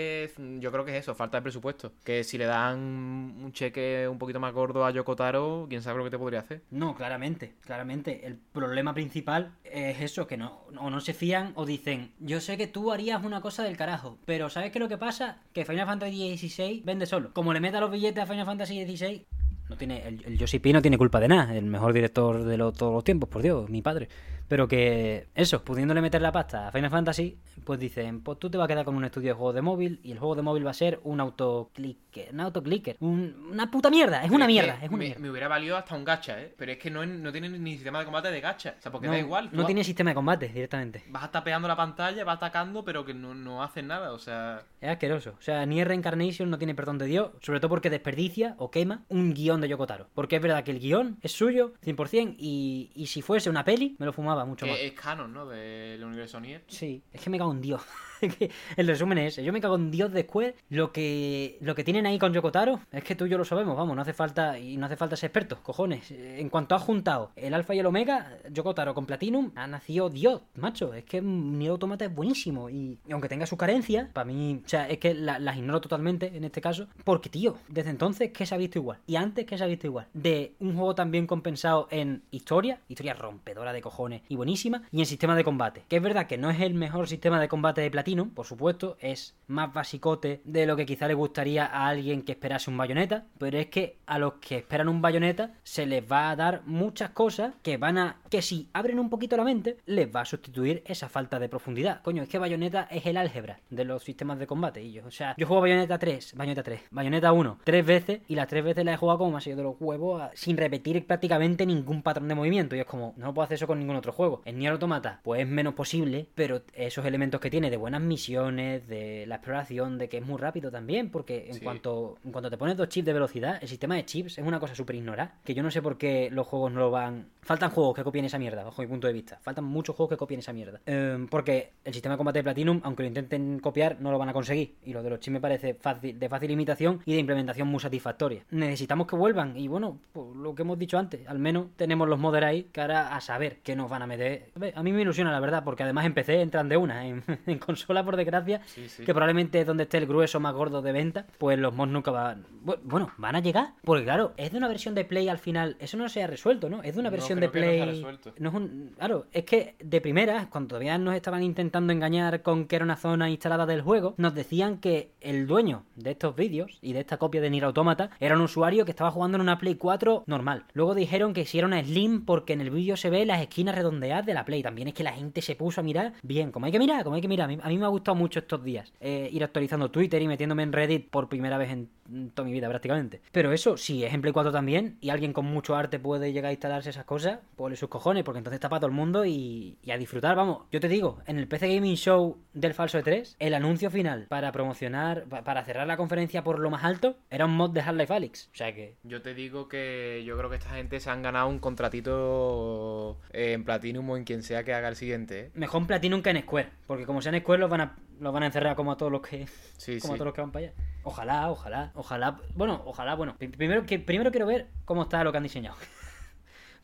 yo creo que es eso, falta de presupuesto. Que si le dan un cheque un poquito más gordo a Yokotaro, quién sabe lo que te podría hacer. No, claramente, claramente. El problema principal es eso, que no, o no se fían o dicen, yo sé que tú harías una cosa del carajo, pero ¿sabes qué es lo que pasa? Que Final Fantasy XVI vende solo. Como le meta los billetes a Final Fantasy XVI, no tiene, el, el Yoshi P no tiene culpa de nada, el mejor director de lo- todos los tiempos, por Dios, mi padre. Pero que eso, pudiéndole meter la pasta a Final Fantasy, pues dicen, pues tú te vas a quedar con un estudio de juego de móvil y el juego de móvil va a ser un autoclicker, un autoclicker, un- una puta mierda, es Pero una mierda, es una me, mierda. me hubiera valido hasta un gacha, ¿eh? Pero es que no, no tiene ni sistema de combate de gacha. O sea, porque no, da igual. no vas- tiene sistema de combate directamente. Vas tapeando la pantalla, vas atacando, pero que no, no haces nada. O sea, Es asqueroso. O sea, Nier Reincarnation no tiene perdón de Dios, sobre todo porque desperdicia o quema un guion de Yokotaro. Porque es verdad que el guion es suyo, 100%, y, y si fuese una peli, me lo fumaba mucho más. Que es canon, ¿no? Del universo Nier. Sí, es que me cago en Dios. *laughs* El resumen es ese. Yo me cago en Dios de Square. Lo que, lo que tienen ahí con Yokotaro es que tú y yo lo sabemos, vamos, no hace falta y no hace falta ser experto, cojones. En cuanto has juntado el Alfa y el Omega, Yokotaro con Platinum, ha nacido Dios, macho. Es que Nier Automata es buenísimo y, aunque tenga sus carencias, para mí, o sea, es que la- las ignoro totalmente en este caso, porque tío, desde entonces que se ha visto igual y antes que se ha visto igual de un juego también compensado en historia, historia rompedora de cojones y buenísima, y en sistema de combate. Que es verdad que no es el mejor sistema de combate de Platinum, por supuesto, es más basicote de lo que quizá le gustaría a alguien que esperase un bayoneta, pero es que a los que esperan un bayoneta se les va a dar muchas cosas que van a, que si abren un poquito la mente, les va a sustituir esa falta de profundidad. Coño, es que bayoneta es el álgebra de los sistemas de combate. Y yo, o sea, yo juego bayoneta 3, bayoneta 3, bayoneta 1, tres veces, y las tres veces la he jugado como salido de los huevos, sin repetir prácticamente ningún patrón de movimiento. Y es como, no puedo hacer eso con ningún otro juego. En Nier Automata, pues es menos posible, pero esos elementos que tiene de buenas misiones, de la exploración, de que es muy rápido también, porque en Sí. cuanto en cuanto te pones dos chips de velocidad, el sistema de chips es una cosa súper ignorada, que yo no sé por qué los juegos no lo van... Faltan juegos que copien esa mierda, bajo mi punto de vista. Faltan muchos juegos que copien esa mierda. Eh, porque el sistema de combate de Platinum, aunque lo intenten copiar, no lo van a conseguir. Y lo de los chips me parece fácil, de fácil imitación y de implementación muy satisfactoria. Necesitamos que vuelvan. Y bueno, pues lo que hemos dicho antes, al menos tenemos los modders ahí que ahora a saber qué nos van a meter. A mí me ilusiona, la verdad, porque además en PC entran de una. En, *laughs* en consola, por desgracia, Sí, sí. que probablemente es donde esté el grueso más gordo de venta, pues los mods nunca van. bu- Bueno, van a llegar. Porque claro, es de una versión de Play al final. Eso no se ha resuelto, ¿no? Es de una No, versión de no Play. No es un... Claro, es que de primeras, cuando todavía nos estaban intentando engañar con que era una zona instalada del juego, nos decían que el dueño de estos vídeos y de esta copia de Nier Automata era un usuario que estaba jugando en una Play 4 normal. Luego dijeron que era una Slim porque en el vídeo se ve las esquinas redondeadas de la Play. También es que la gente se puso a mirar bien, como hay que mirar, como hay que mirar. A mí, a mí me ha gustado mucho estos días eh, ir actualizando Twitter y metiéndome en Reddit por primera vez en en toda mi vida prácticamente. Pero eso, si es en Play 4 también y alguien con mucho arte puede llegar a instalarse esas cosas, ponle sus cojones, porque entonces está para todo el mundo y, y a disfrutar, vamos. Yo te digo, en el PC Gaming Show del Falso E3, el anuncio final para promocionar, pa- para cerrar la conferencia por lo más alto, era un mod de Half-Life Alyx. O sea que... Yo te digo que yo creo que esta gente se han ganado un contratito eh, en Platinum o en quien sea que haga el siguiente, ¿eh? Mejor en Platinum que en Square, porque como sea en Square los van a, los van a encerrar como a todos los que... Sí, como a todos los que van para allá. Ojalá, ojalá, ojalá. Bueno, ojalá, bueno. pri- Primero, que, primero quiero ver cómo está lo que han diseñado.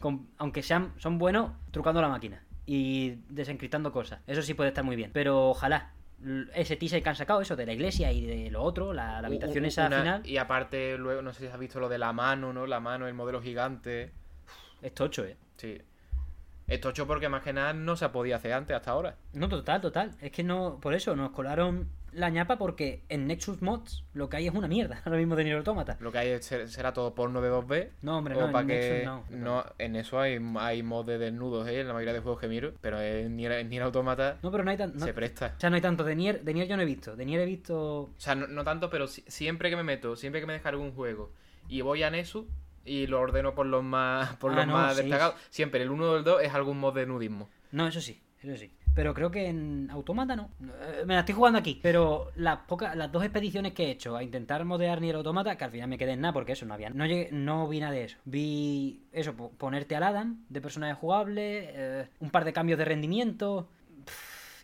Con- aunque sean, son buenos trucando la máquina y desencriptando cosas. Eso sí puede estar muy bien. Pero ojalá. Ese teaser que han sacado, eso de la iglesia y de lo otro, la, la habitación U- u- esa una- final, Y aparte, luego, no sé si has visto lo de la mano, ¿no? La mano, el modelo gigante. es tocho, eh. Sí. Es tocho porque más que nada no se ha podido hacer antes hasta ahora. No, total, total. Es que no, por eso nos colaron la ñapa porque en Nexus Mods lo que hay es una mierda *laughs* ahora mismo de Nier Automata. Lo que hay es- ser- será todo porno de 2B. No, hombre, no, en que Nexus no. no, en eso hay, hay mods de desnudos, ¿eh? En la mayoría de juegos que miro. Pero en Nier, en Nier Automata No, pero no hay tan... no- se presta. O sea, no hay tanto de Nier, de Nier yo no he visto. De Nier he visto... O sea, no, no tanto, pero si- siempre que me meto, siempre que me descargo un juego y voy a Nesu y lo ordeno por los más, por Ah, los no, más sí. destacados, siempre el 1 o el 2 es algún mod de nudismo. No, eso sí, eso sí. Pero creo que en Automata no. Eh, Me la estoy jugando aquí. Pero las pocas, las dos expediciones que he hecho a intentar modear Nier Automata, que al final me quedé en nada porque eso no había. No llegué- no vi nada de eso. Vi eso, po- ponerte al Adam de personaje jugable, eh, un par de cambios de rendimiento.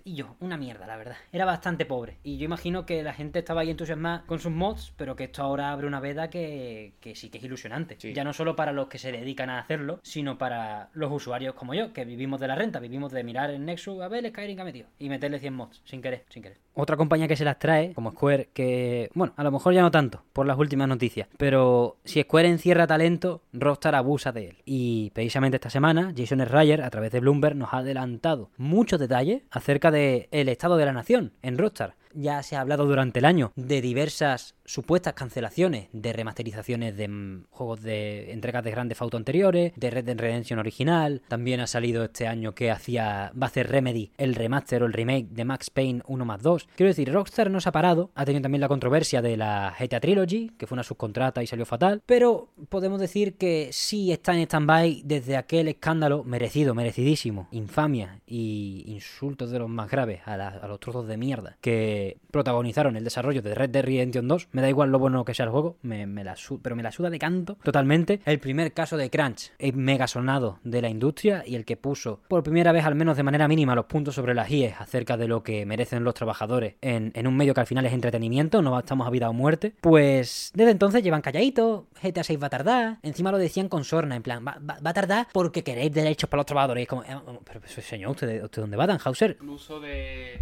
Y yo, una mierda, la verdad. Era bastante pobre. Y yo imagino que la gente estaba ahí entusiasmada con sus mods, pero que esto ahora abre una veda que, que sí que es ilusionante. Sí. Ya no solo para los que se dedican a hacerlo, sino para los usuarios como yo, que vivimos de la renta, vivimos de mirar en Nexus a ver el Skyrim que ha metido y meterle 100 mods, sin querer, sin querer. Otra compañía que se las trae, como Square, que, bueno, a lo mejor ya no tanto, por las últimas noticias, pero si Square encierra talento, Rockstar abusa de él. Y precisamente esta semana, Jason Schreier, a través de Bloomberg, nos ha adelantado muchos detalles acerca de el estado de la nación en Rockstar. Ya se ha hablado durante el año de diversas supuestas cancelaciones de remasterizaciones de mm, juegos de entregas de grandes Auto anteriores, de Red Dead Redemption original. También ha salido este año que hacía va a hacer Remedy el remaster o el remake de Max Payne 1 más 2. Quiero decir, Rockstar no se ha parado. Ha tenido también la controversia de la GTA Trilogy, que fue una subcontrata y salió fatal. Pero podemos decir que sí está en stand-by desde aquel escándalo merecido, merecidísimo, infamia y insultos de los más graves a, a los trozos de mierda que protagonizaron el desarrollo de Red Dead Redemption 2. Me da igual lo bueno que sea el juego, me, me la su- pero me la suda de canto totalmente. El primer caso de crunch mega sonado de la industria y el que puso por primera vez, al menos de manera mínima, los puntos sobre las IES acerca de lo que merecen los trabajadores en, un medio que al final es entretenimiento, no estamos a vida o muerte. Pues desde entonces llevan calladitos, GTA 6 va a tardar, encima lo decían con sorna, en plan, va, a tardar porque queréis derechos para los trabajadores. Y como, eh, pero, pero, señor, ¿usted, ¿usted dónde va, Danhauser? Incluso de.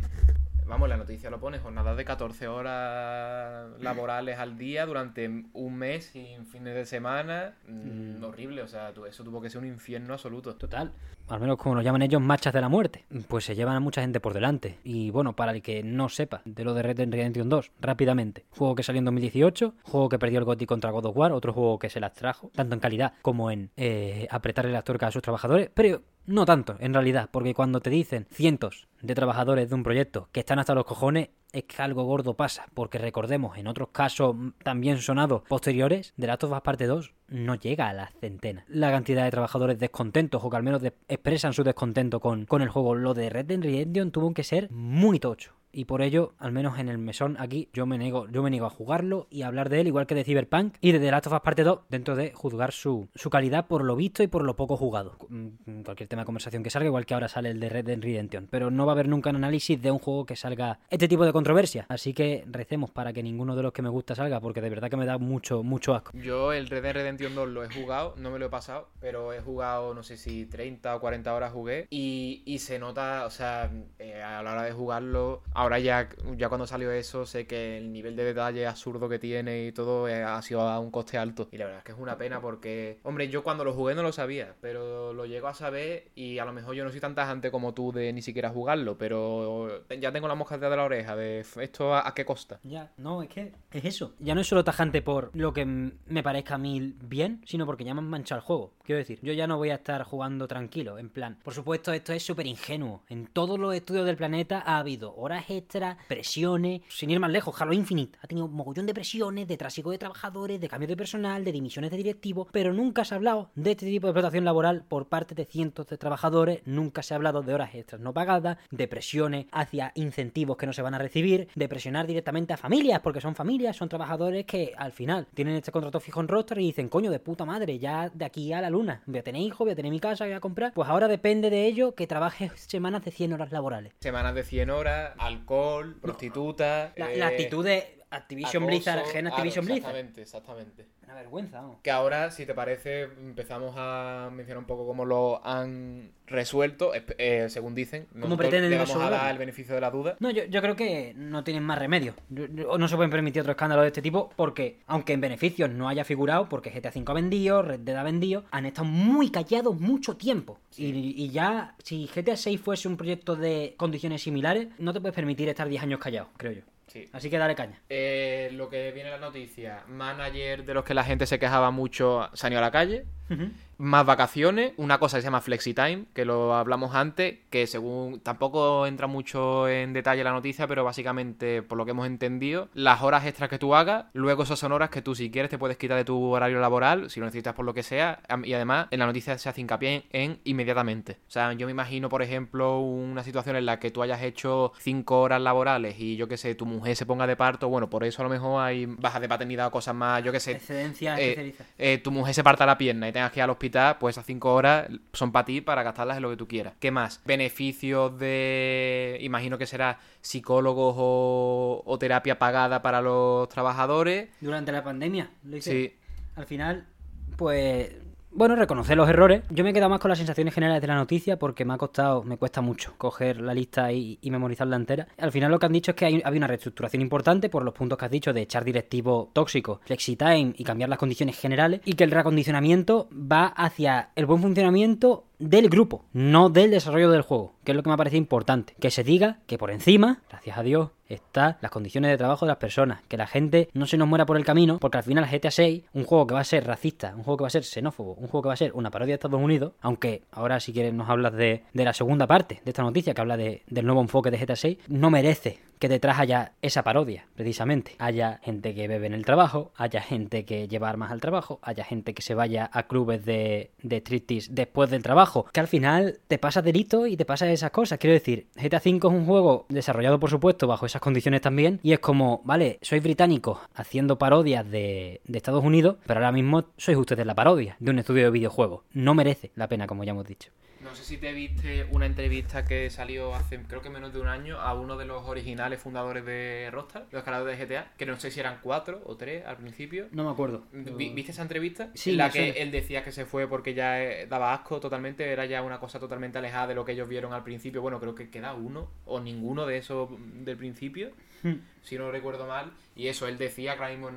Vamos, la noticia lo pone, jornadas de 14 horas laborales al día durante un mes sin fines de semana. Mm, Horrible, o sea, eso tuvo que ser un infierno absoluto. Total. Al menos como lo llaman ellos, marchas de la muerte. Pues se llevan a mucha gente por delante. Y bueno, para el que no sepa de lo de Red Dead Redemption 2, rápidamente. Juego que salió en 2018, juego que perdió el GOTY contra God of War, otro juego que se las trajo, tanto en calidad como en eh, apretarle las tuercas a sus trabajadores. Pero no tanto, en realidad, porque cuando te dicen cientos de trabajadores de un proyecto que están hasta los cojones, es que algo gordo pasa. Porque recordemos, en otros casos también sonados posteriores, de Last of Us Parte 2 no llega a las centenas. La cantidad de trabajadores descontentos, o que al menos expresan su descontento con, con el juego, lo de Red Dead Redemption tuvo que ser muy tocho. Y por ello, al menos en el mesón aquí, yo me niego, yo me niego a jugarlo y a hablar de él, igual que de Cyberpunk y de The Last of Us Parte 2, dentro de juzgar su, su calidad por lo visto y por lo poco jugado. Mm, Cualquier tema de conversación que salga, igual que ahora sale el de Red Dead Redemption. Pero no va a haber nunca un análisis de un juego que salga este tipo de controversia. Así que recemos para que ninguno de los que me gusta salga, porque de verdad que me da mucho, mucho asco. Yo el Red Dead Redemption 2 lo he jugado, no me lo he pasado, pero he jugado, no sé si 30 o 40 horas jugué y, y se nota, o sea, eh, a la hora de jugarlo, ahora ya, ya cuando salió eso, sé que el nivel de detalle absurdo que tiene y todo eh, ha sido a un coste alto. Y la verdad es que es una pena porque, hombre, yo cuando lo jugué no lo sabía, pero lo llego a saber y a lo mejor yo no soy tan tajante como tú de ni siquiera jugarlo, pero ya tengo la mosca de la oreja de esto a, a qué costa. Ya, no, es que es eso. Ya no es solo tajante por lo que me parezca a mí bien, sino porque ya me han manchado el juego. Quiero decir, yo ya no voy a estar jugando tranquilo, en plan. Por supuesto, esto es súper ingenuo. En todos los estudios del planeta ha habido horas extras, presiones, sin ir más lejos, Halo Infinite ha tenido un mogollón de presiones, de trásico de trabajadores, de cambio de personal, de dimisiones de directivos, pero nunca se ha hablado de este tipo de explotación laboral por parte de cientos de trabajadores, nunca se ha hablado de horas extras no pagadas, de presiones hacia incentivos que no se van a recibir, de presionar directamente a familias, porque son familias, son trabajadores que al final tienen este contrato fijo en roster y dicen, coño, de puta madre, ya de aquí a la luna, voy a tener hijos, voy a tener mi casa, voy a comprar. Pues ahora depende de ello que trabajes semanas de 100 horas laborales. Semanas de 100 horas, alcohol, prostituta. La, eh, la actitud de Activision acoso, Blizzard, gen Activision claro, Blizzard. Exactamente, exactamente. Una vergüenza, vamos. Que ahora, si te parece, empezamos a mencionar un poco cómo lo han resuelto, eh, según dicen. Nosotros pretenden le vamos a resolverlo? dar el beneficio de la duda. No, yo, yo creo que no tienen más remedio. Yo- yo- no se pueden permitir otro escándalo de este tipo porque, aunque en beneficios no haya figurado, porque GTA V ha vendido, Red Dead ha vendido, han estado muy callados mucho tiempo. Y, y ya, si GTA 6 fuese un proyecto de condiciones similares, no te puedes permitir estar 10 años callado, creo yo. Sí. Así que dale caña. Eh, lo que viene en la noticia, manager de los que la gente se quejaba mucho salió a la calle. Más vacaciones, una cosa que se llama FlexiTime, que lo hablamos antes, que según tampoco entra mucho en detalle la noticia, pero básicamente, por lo que hemos entendido, las horas extras que tú hagas, luego esas son horas que tú si quieres te puedes quitar de tu horario laboral, si lo necesitas por lo que sea, y además en la noticia se hace hincapié en, en inmediatamente. O sea, yo me imagino, por ejemplo, una situación en la que tú hayas hecho cinco horas laborales y yo que sé, tu mujer se ponga de parto, bueno, por eso a lo mejor hay bajas de paternidad o cosas más, yo que sé, Excedencia eh, eh, tu mujer se parta la pierna y tengas que ir al hospital, pues esas cinco horas son para ti para gastarlas en lo que tú quieras. ¿Qué más? Beneficios de, imagino que será psicólogos o, o terapia pagada para los trabajadores. Durante la pandemia, lo hice. Sí, Al final, pues. Bueno, reconocer los errores. Yo me he quedado más con las sensaciones generales de la noticia porque me ha costado, me cuesta mucho coger la lista y, memorizarla entera. Al final lo que han dicho es que hay, una reestructuración importante por los puntos que has dicho de echar directivos tóxicos, flexitime y cambiar las condiciones generales y que el reacondicionamiento va hacia el buen funcionamiento del grupo, no del desarrollo del juego, que es lo que me parece importante. Que se diga que por encima, gracias a Dios, está las condiciones de trabajo de las personas, que la gente no se nos muera por el camino, porque al final GTA 6, un juego que va a ser racista, un juego que va a ser xenófobo, un juego que va a ser una parodia de Estados Unidos, aunque ahora si quieres nos hablas de, de la segunda parte de esta noticia, que habla de- del nuevo enfoque de GTA 6, no merece que detrás haya esa parodia, precisamente. Haya gente que bebe en el trabajo, haya gente que lleva armas al trabajo, haya gente que se vaya a clubes de, de striptease después del trabajo, que al final te pasa delito y te pasa esas cosas. Quiero decir, GTA V es un juego desarrollado, por supuesto, bajo esas condiciones también, y es como, vale, sois británicos haciendo parodias de, de Estados Unidos, pero ahora mismo sois ustedes la parodia de un estudio de videojuegos. No merece la pena, como ya hemos dicho. No sé si te viste una entrevista que salió hace creo que menos de un año a uno de los originales fundadores de Rockstar, los creadores de GTA, que no sé si eran cuatro o tres al principio. No me acuerdo. Vi- ¿Viste esa entrevista? Sí, en la que él decía que se fue porque ya eh, daba asco totalmente, era ya una cosa totalmente alejada de lo que ellos vieron al principio. Bueno, creo que queda uno o ninguno de esos del principio, Hmm. si no recuerdo mal. Y eso, él decía que ahora mismo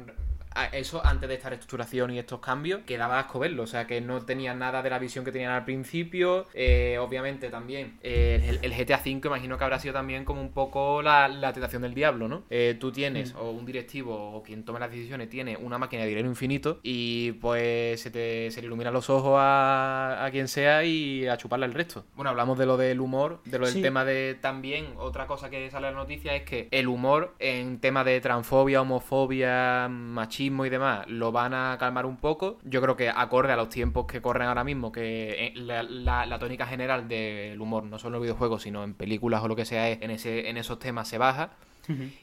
eso antes de esta reestructuración y estos cambios, que daba asco verlo. O sea, que no tenían nada de la visión que tenían al principio. Eh, obviamente también eh, el, el GTA V imagino que habrá sido también como un poco la, la tentación del diablo, ¿no? Eh, tú tienes, o un directivo, o quien tome las decisiones, tiene una máquina de dinero infinito y pues se te se le iluminan los ojos a, a quien sea y a chuparle el resto. Bueno, hablamos de lo del humor, de lo del Sí. tema de también, otra cosa que sale en la noticia es que el humor en tema de transfobia, homofobia, machismo y demás lo van a calmar un poco. Yo creo que acorde a los tiempos que corren ahora mismo, que eh, la, la- la tónica general del humor, no solo en los videojuegos, sino en películas o lo que sea, es en, ese, en esos temas se baja.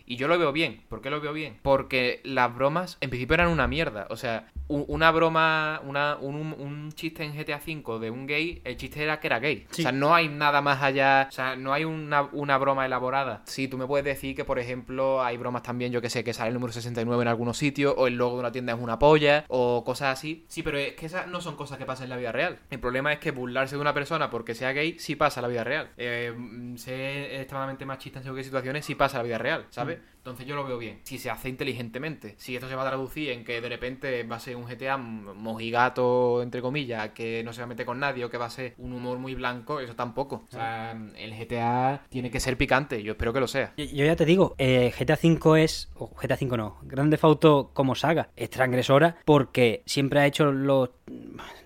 Y yo lo veo bien. ¿Por qué lo veo bien? Porque las bromas en principio eran una mierda. O sea, una broma, una, un, chiste en GTA V de un gay, el chiste era que era gay. Sí. O sea, no hay nada más allá. O sea, no hay una, una broma elaborada. Sí, tú me puedes decir que, por ejemplo, hay bromas también, yo que sé, que sale el número 69 en algunos sitios, o el logo de una tienda es una polla, o cosas así. Sí, pero es que esas no son cosas que pasan en la vida real. El problema es que burlarse de una persona porque sea gay sí pasa en la vida real. Eh, mm, ser extremadamente machista en según situaciones sí pasa en la vida real, ¿sabes? Entonces yo lo veo bien. Si se hace inteligentemente, si esto se va a traducir en que de repente va a ser un GTA mojigato, entre comillas, que no se va a meter con nadie o que va a ser un humor muy blanco, eso tampoco. O sea, el GTA tiene que ser picante, yo espero que lo sea. Yo, ya te digo, eh, GTA V es. O GTA V no. Grande Auto como saga es transgresora porque siempre ha hecho los.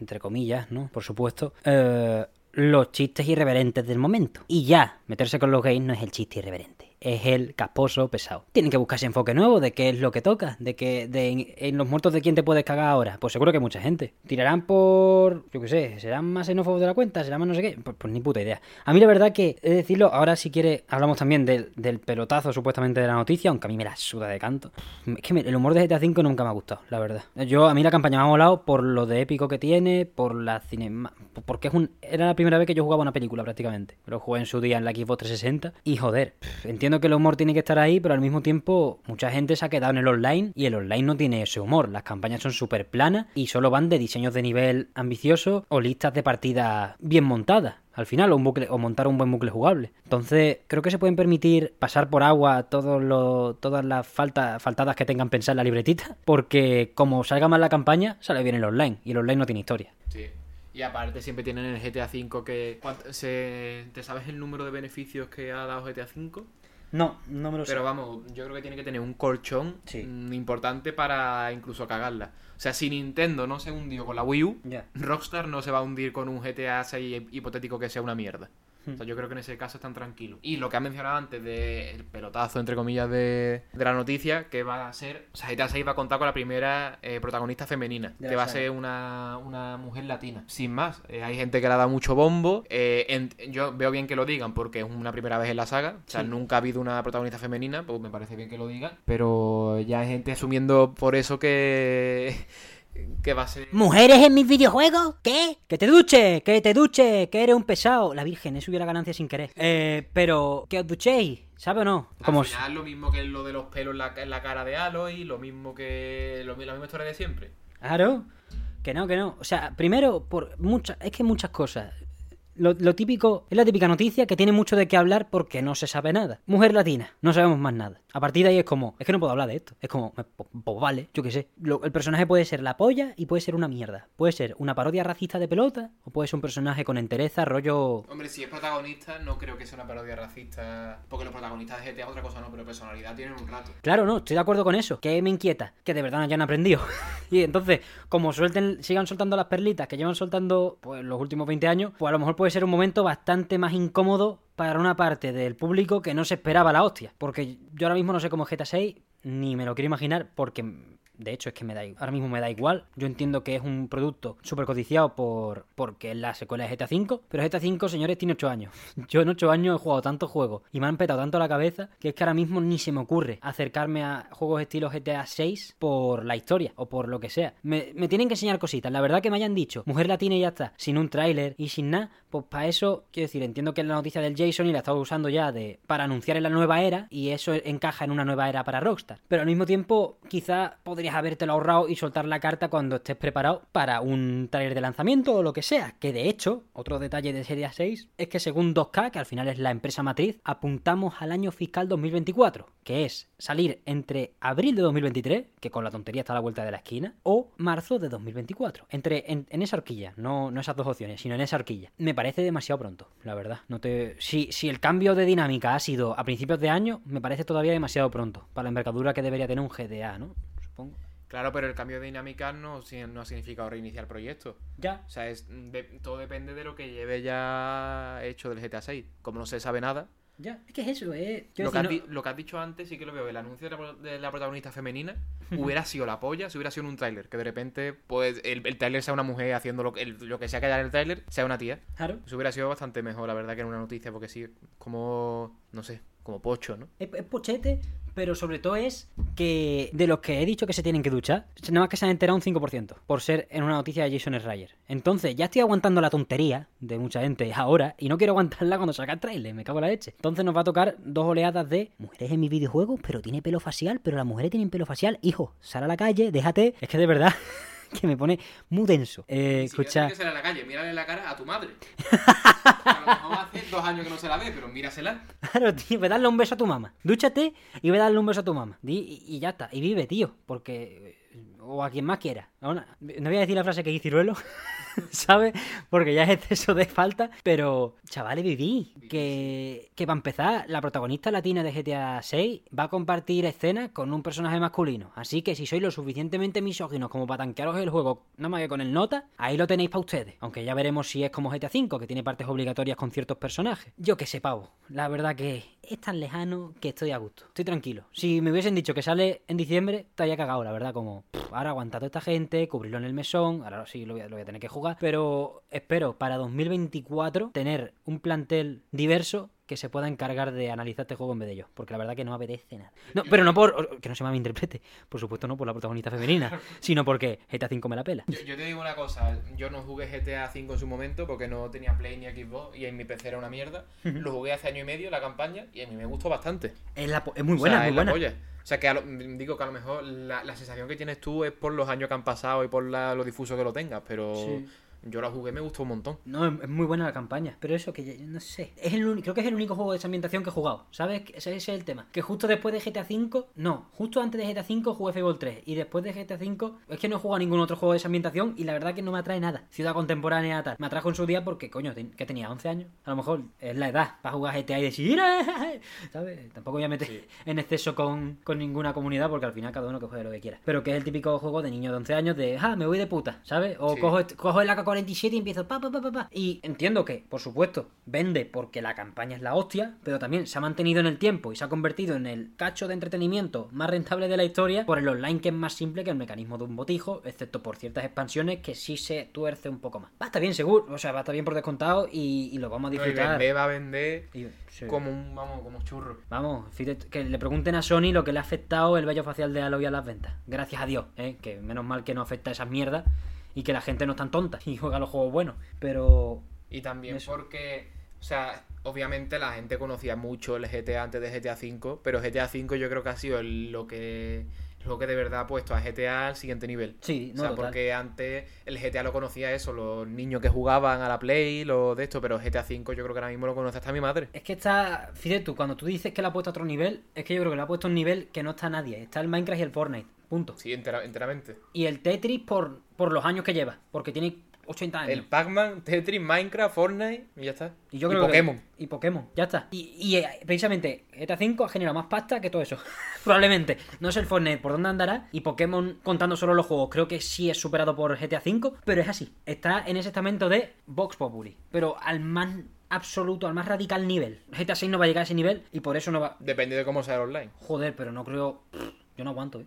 Entre comillas, ¿no? Por supuesto. eh, los chistes irreverentes del momento. Y ya, meterse con los gays no es el chiste irreverente. Es el casposo pesado. Tienen que buscarse enfoque nuevo de qué es lo que toca. De que de, en, los muertos de quién te puedes cagar ahora. Pues seguro que mucha gente. Tirarán por. Yo qué sé. ¿Serán más xenófobos de la cuenta? ¿Serán más no sé qué? Pues, pues ni puta idea. A mí la verdad que, he de decirlo, ahora si quiere hablamos también del, pelotazo supuestamente de la noticia, aunque a mí me la suda de canto. Es que el humor de GTA V nunca me ha gustado, la verdad. Yo, a mí la campaña me ha molado por lo de épico que tiene, por la cinema... Porque es un, era la primera vez que yo jugaba una película prácticamente. Lo jugué en su día en la Xbox 360 y joder, pff, entiendo que el humor tiene que estar ahí, pero al mismo tiempo mucha gente se ha quedado en el online y el online no tiene ese humor. Las campañas son súper planas y solo van de diseños de nivel ambiciosos o listas de partidas bien montadas al final, o, un bucle, o montar un buen bucle jugable. Entonces, creo que se pueden permitir pasar por agua todos los, todas las faltas, faltadas que tengan pensar en la libretita, porque como salga mal la campaña, sale bien el online, y el online no tiene historia. Sí. Y aparte siempre tienen en el GTA V que... ¿cuánto- se- ¿Te sabes el número de beneficios que ha dado GTA V? No, no me lo Pero vamos, yo creo que tiene que tener un colchón Sí. mm, importante para incluso cagarla. O sea, si Nintendo no se hundió con la Wii U. Rockstar no se va a hundir con un GTA 6 hipotético que sea una mierda. Hmm. O sea, yo creo que en ese caso están tranquilos. Y lo que has mencionado antes del pelotazo, entre comillas, de, de la noticia, que va a ser... O sea, GTA 6 va a contar con la primera eh, protagonista femenina, que va a ser una, una mujer latina. Sin más, eh, hay gente que le ha dado mucho bombo. eh, en- yo veo bien que lo digan porque es una primera vez en la saga. O sea, Sí. nunca ha habido una protagonista femenina, pues me parece bien que lo digan. Pero ya hay gente asumiendo por eso que... que va a ser... ¿Mujeres en mis videojuegos? ¿Qué? Que te duche, que te duche, que eres un pesado. La Virgen, he subido la ganancia sin querer. Eh, pero, que os duchéis, ¿sabe o no? Como Al final lo mismo que lo de los pelos en la, en la cara de Aloy, lo mismo que lo, la misma historia de siempre. Claro, que no, que no. O sea, primero, por muchas, es que muchas cosas. Lo, lo típico, es la típica noticia que tiene mucho de qué hablar porque no se sabe nada. Mujer latina, no sabemos más nada. A partir de ahí es como, es que no puedo hablar de esto. Es como, pues, vale, yo qué sé. Lo- el personaje puede ser la polla y puede ser una mierda. Puede ser una parodia racista de pelota o puede ser un personaje con entereza, rollo Hombre, si es protagonista, no creo que sea una parodia racista. Porque los protagonistas de GTA otra cosa no, pero personalidad tienen un rato. Claro, no, estoy de acuerdo con eso. Que me inquieta, que de verdad no hayan aprendido. *laughs* y entonces, como suelten, sigan soltando las perlitas que llevan soltando pues, los últimos 20 años, pues a lo mejor puede puede ser un momento bastante más incómodo para una parte del público que no se esperaba la hostia. Porque yo ahora mismo no sé cómo es GTA 6, ni me lo quiero imaginar, porque de hecho, es que me da ahora mismo me da igual. Yo entiendo que es un producto súper codiciado por porque es la secuela de GTA V, pero GTA V, señores, tiene 8 años. *laughs* Yo en 8 años he jugado tantos juegos y me han petado tanto la cabeza que es que ahora mismo ni se me ocurre acercarme a juegos estilo GTA 6 por la historia o por lo que sea. Me, tienen que enseñar cositas. La verdad que me hayan dicho, mujer latina y ya está, sin un tráiler y sin nada, pues para eso, quiero decir, entiendo que es la noticia del Jason y la estaba usando ya de para anunciar en la nueva era y eso encaja en una nueva era para Rockstar. Pero al mismo tiempo, quizá podrías habértelo ahorrado y soltar la carta cuando estés preparado para un trailer de lanzamiento o lo que sea. Que de hecho, otro detalle de Serie 6 es que según 2K, que al final es la empresa matriz, apuntamos al año fiscal 2024, que es salir entre abril de 2023, que con la tontería está a la vuelta de la esquina, o marzo de 2024. Entre, en, esa horquilla, no, no esas dos opciones, sino en esa horquilla. Me parece demasiado pronto, la verdad. No te... si, si el cambio de dinámica ha sido a principios de año, me parece todavía demasiado pronto para la envergadura que debería tener un GDA, ¿no? Supongo. Claro, pero el cambio de dinámica no, no ha significado reiniciar el proyecto. Ya. O sea, es, todo depende de lo que lleve ya hecho del GTA 6. Como no se sabe nada. Ya, es que es eso, eh. Lo, que has dicho antes sí que lo veo. El anuncio de la, protagonista femenina *laughs* hubiera sido la polla si hubiera sido en un tráiler. Que de repente, pues, el, el tráiler sea una mujer haciendo lo, lo que sea que haya en el tráiler, sea una tía. Claro. Eso hubiera sido bastante mejor, la verdad, que en una noticia. Porque sí, como, no sé, como pocho, ¿no? Es, pochete, pero sobre todo es que de los que he dicho que se tienen que duchar, nada más que se han enterado un 5% por ser en una noticia de Jason Schreier. Entonces, ya estoy aguantando la tontería de mucha gente ahora y no quiero aguantarla cuando salga el trailer, me cago en la leche. Entonces nos va a tocar dos oleadas de mujeres en mi videojuego, pero tiene pelo facial, pero las mujeres tienen pelo facial. Hijo, sal a la calle, déjate. Es que de verdad. *laughs* *laughs* que me pone muy denso. Eh, escucha. Que a la calle, mírale la cara a tu madre. *laughs* a lo mejor hace dos años que no se la ve, pero mírasela. Claro, tío, ve darle un beso a tu mamá. Dúchate y ve darle un beso a tu mamá. Y, y ya está. Y vive, tío. Porque. O a quien más quiera. No, voy a decir la frase que hice Ciruelo. *laughs* ¿sabes? Porque ya es exceso de falta. Pero, chavales, viví. Que, que para empezar, la protagonista latina de GTA 6 va a compartir escenas con un personaje masculino. Así que si sois lo suficientemente misóginos como para tanquearos el juego, nada más que con el nota, ahí lo tenéis para ustedes. Aunque ya veremos si es como GTA 5, que tiene partes obligatorias con ciertos personajes. Yo que sé, pavo. La verdad que es tan lejano que estoy a gusto. Estoy tranquilo. Si me hubiesen dicho que sale en diciembre, estaría cagado, la verdad. Como, ahora aguantado esta gente, cubrirlo en el mesón. Ahora sí lo voy a tener que jugar pero espero para 2024 tener un plantel diverso que se pueda encargar de analizar este juego en vez de yo, porque la verdad que no apetece nada. No, pero no por que no se me interprete, por supuesto no por la protagonista femenina, *laughs* sino porque GTA 5 me la pela. Yo, te digo una cosa, yo no jugué GTA 5 en su momento porque no tenía Play ni Xbox y en mi PC era una mierda. Lo jugué hace año y medio la campaña y a mí me gustó bastante. Es, muy buena, muy buena. O sea que digo que a lo mejor la, sensación que tienes tú es por los años que han pasado y por lo difuso que lo tengas, pero yo la jugué, me gustó un montón. No, es muy buena la campaña. Pero eso, que no sé. Es el creo que es el único juego de esa ambientación que he jugado. ¿Sabes? Ese, es el tema. Que justo después de GTA V, no, justo antes de GTA V jugué Fable 3. Y después de GTA V, es que no he jugado ningún otro juego de esa ambientación. Y la verdad que no me atrae nada. Ciudad contemporánea, tal. Me atrajo en su día porque, coño, que tenía 11 años. A lo mejor es la edad para jugar GTA y decir, *laughs* ¿sabes? Tampoco voy a meter en exceso con, ninguna comunidad porque al final cada uno que juegue lo que quiera. Pero que es el típico juego de niño de 11 años de, ah, me voy de puta, ¿sabes? O cojo, cojo el AK-47 y empiezo pa, pa, pa, pa, Y entiendo que, por supuesto, vende porque la campaña es la hostia, pero también se ha mantenido en el tiempo y se ha convertido en el cacho de entretenimiento más rentable de la historia por el online que es más simple que el mecanismo de un botijo, excepto por ciertas expansiones que sí se tuerce un poco más. Va a estar bien seguro, o sea, va a estar bien por descontado y, lo vamos a disfrutar. va a vender como un, vamos, como churro. Vamos, que le pregunten a Sony lo que le ha afectado el vello facial de Aloy a las ventas. Gracias a Dios, ¿eh? que menos mal que no afecta a esas mierdas y que la gente no es tan tonta y juega los juegos buenos. Pero. Y también porque. O sea, obviamente la gente conocía mucho el GTA antes de GTA V, pero GTA V yo creo que ha sido lo que lo que de verdad ha puesto a GTA al siguiente nivel. Sí, no, o sea, porque antes el GTA lo conocía eso, los niños que jugaban a la Play, lo de esto, pero GTA V yo creo que ahora mismo lo conoce hasta mi madre. Es que está, fíjate tú, cuando tú dices que lo ha puesto a otro nivel, es que yo creo que lo ha puesto a un nivel que no está nadie. Está el Minecraft y el Fortnite. Punto. Sí, enteramente. Y el Tetris por, por los años que lleva. Porque tiene 80 años. El Pac-Man, Tetris, Minecraft, Fortnite y ya está. Y yo creo Pokémon. y Pokémon, ya está. Y, y, eh, precisamente GTA V ha generado más pasta que todo eso. *laughs* Probablemente. No sé el Fortnite por dónde andará. Y Pokémon, contando solo los juegos, creo que sí es superado por GTA V. Pero es así. Está en ese estamento de Vox Populi. Pero al más absoluto, al más radical nivel. GTA VI no va a llegar a ese nivel y por eso no va. Depende de cómo sea el online. Joder, pero no creo. Yo no aguanto, eh.